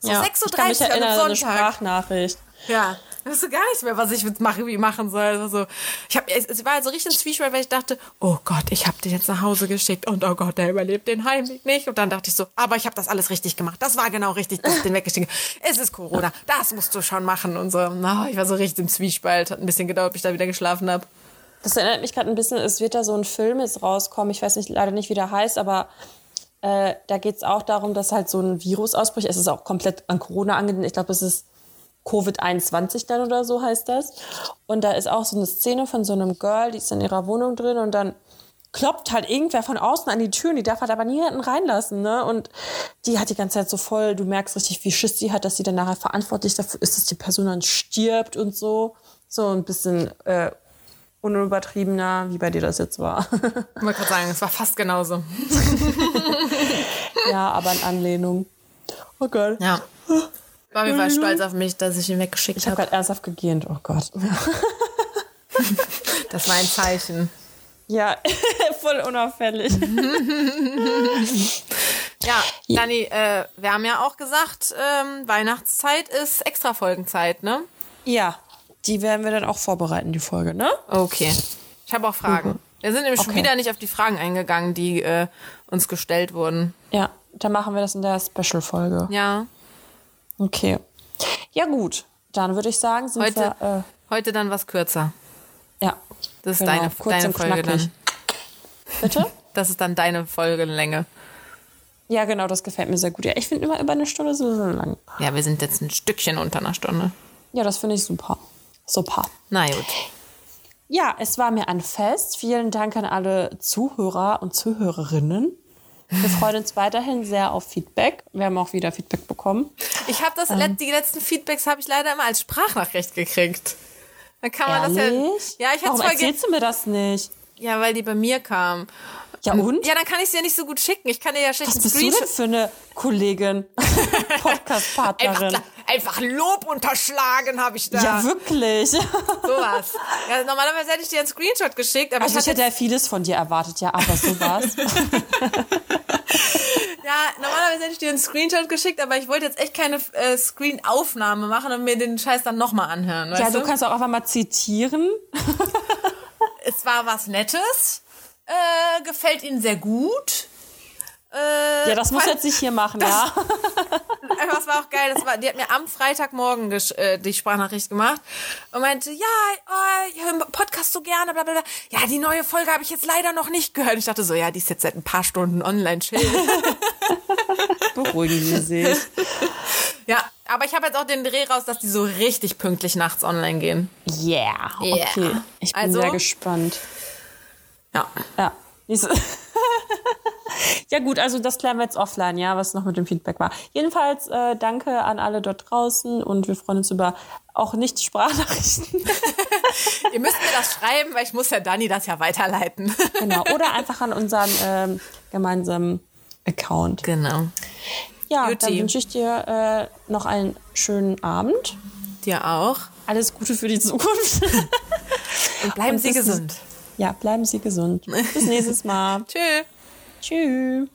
S2: So
S1: Ja.
S2: 6.30
S1: ich kann mich
S2: Uhr an einem
S1: an eine
S2: Sonntag.
S1: Sprachnachricht.
S2: Ja, wusste gar nicht mehr, was ich jetzt mache, wie machen soll. Also, ich hab, es, es war halt so richtig ein Zwiespalt, weil ich dachte, oh Gott, ich habe den jetzt nach Hause geschickt und oh Gott, der überlebt den Heimweg nicht. Und dann dachte ich so, aber ich habe das alles richtig gemacht. Das war genau richtig, dass ich den weggeschickt. Es ist Corona, das musst du schon machen und so. Na, ich war so richtig im Zwiespalt. Hat ein bisschen gedauert, bis ich da wieder geschlafen habe.
S1: Das erinnert mich gerade ein bisschen, es wird da so ein Film jetzt rauskommen, ich weiß nicht, leider nicht, wie der heißt, aber äh, da geht es auch darum, dass halt so ein Virus ausbricht. Es ist auch komplett an Corona angelehnt. Ich glaube, es ist Covid-21 dann oder so heißt das. Und da ist auch so eine Szene von so einem Girl, die ist in ihrer Wohnung drin und dann kloppt halt irgendwer von außen an die Tür und die darf halt aber niemanden reinlassen, ne? Und die hat die ganze Zeit so voll, du merkst richtig, wie Schiss sie hat, dass sie dann nachher verantwortlich dafür ist, dass die Person dann stirbt und so. So ein bisschen äh, unübertriebener, wie bei dir das jetzt war.
S2: Ich wollte gerade sagen, es war fast genauso.
S1: ja, aber in Anlehnung. Oh Gott.
S2: Ja. War jeden Fall stolz auf mich, dass ich ihn weggeschickt
S1: Ich habe
S2: habe.
S1: gerade ernsthaft gegähnt. Oh Gott.
S2: Das war ein Zeichen.
S1: Ja, voll unauffällig.
S2: Ja, Dani, äh, wir haben ja auch gesagt, ähm, Weihnachtszeit ist Extra-Folgenzeit, ne?
S1: Ja, die werden wir dann auch vorbereiten, die Folge, ne?
S2: Okay. Ich habe auch Fragen. Wir sind nämlich schon
S1: Okay.
S2: wieder nicht auf die Fragen eingegangen, die äh, uns gestellt wurden.
S1: Ja, dann machen wir das in der Special-Folge.
S2: Ja.
S1: Okay. Ja, gut. Dann würde ich sagen, sind
S2: Heute,
S1: wir.
S2: heute dann was kürzer.
S1: Äh, ja.
S2: Das ist
S1: Genau,
S2: deine,
S1: kurz
S2: deine Folge
S1: knackig.
S2: dann.
S1: Bitte?
S2: Das ist dann deine Folgenlänge.
S1: Ja, genau, das gefällt mir sehr gut. Ja, ich finde immer über eine Stunde so lang.
S2: Ja, wir sind jetzt ein Stückchen unter einer Stunde.
S1: Ja, das finde ich super. Super.
S2: Na gut.
S1: Ja, es war mir ein Fest. Vielen Dank an alle Zuhörer und Zuhörerinnen. Wir freuen uns weiterhin sehr auf Feedback. Wir haben auch wieder Feedback bekommen.
S2: Ich habe das, let- die letzten Feedbacks habe ich leider immer als Sprachnachricht gekriegt. Dann kann man
S1: Ehrlich?
S2: das ja. Ja, ich hätte
S1: Warum erzählst du mir das nicht?
S2: Ja, weil die bei mir kamen.
S1: Ja, und?
S2: Ja, dann kann ich es dir nicht so gut schicken. Ich kann dir ja schlecht
S1: Was bist du denn für eine Kollegin?
S2: Einfach,
S1: Podcast-Partnerin.
S2: kla- einfach Lob unterschlagen habe ich da.
S1: Ja, wirklich.
S2: Sowas. Ja, normalerweise hätte ich dir einen Screenshot geschickt, aber
S1: Also
S2: ich
S1: hätte ja vieles von dir erwartet, ja, aber sowas.
S2: Ja, normalerweise hätte ich dir einen Screenshot geschickt, aber ich wollte jetzt echt keine äh, Screen-Aufnahme machen und mir den Scheiß dann nochmal anhören.
S1: Ja,
S2: du?
S1: du kannst auch einfach mal zitieren.
S2: es war was Nettes, äh, gefällt Ihnen sehr gut. Äh,
S1: Ja, das muss jetzt nicht hier machen, ja.
S2: das war auch geil. Das war, die hat mir am Freitagmorgen äh, die Sprachnachricht gemacht und meinte, ja, oh, ich höre Podcast so gerne, bla bla bla. Ja, die neue Folge habe ich jetzt leider noch nicht gehört. Ich dachte so, ja, die ist jetzt seit ein paar Stunden online, chill.
S1: Beruhigen Sie sich.
S2: ja, aber ich habe jetzt auch den Dreh raus, dass die so richtig pünktlich nachts online gehen.
S1: Yeah,
S2: Yeah.
S1: okay. Ich bin
S2: Also-
S1: sehr gespannt.
S2: Ja.
S1: Ja. Ja gut, also das klären wir jetzt offline, ja, was noch mit dem Feedback war. Jedenfalls äh, danke an alle dort draußen und wir freuen uns über auch nicht Sprachnachrichten.
S2: Ihr müsst mir das schreiben, weil ich muss ja Dani das ja weiterleiten.
S1: genau. Oder einfach an unseren ähm, gemeinsamen Account.
S2: Genau.
S1: Ja,
S2: Juti.
S1: dann wünsche ich dir äh, noch einen schönen Abend.
S2: Dir auch.
S1: Alles Gute für die Zukunft.
S2: Und bleiben
S1: Und
S2: Sie gesund.
S1: Ja, bleiben Sie gesund. Bis nächstes Mal.
S2: Tschüss.
S1: Tschüss.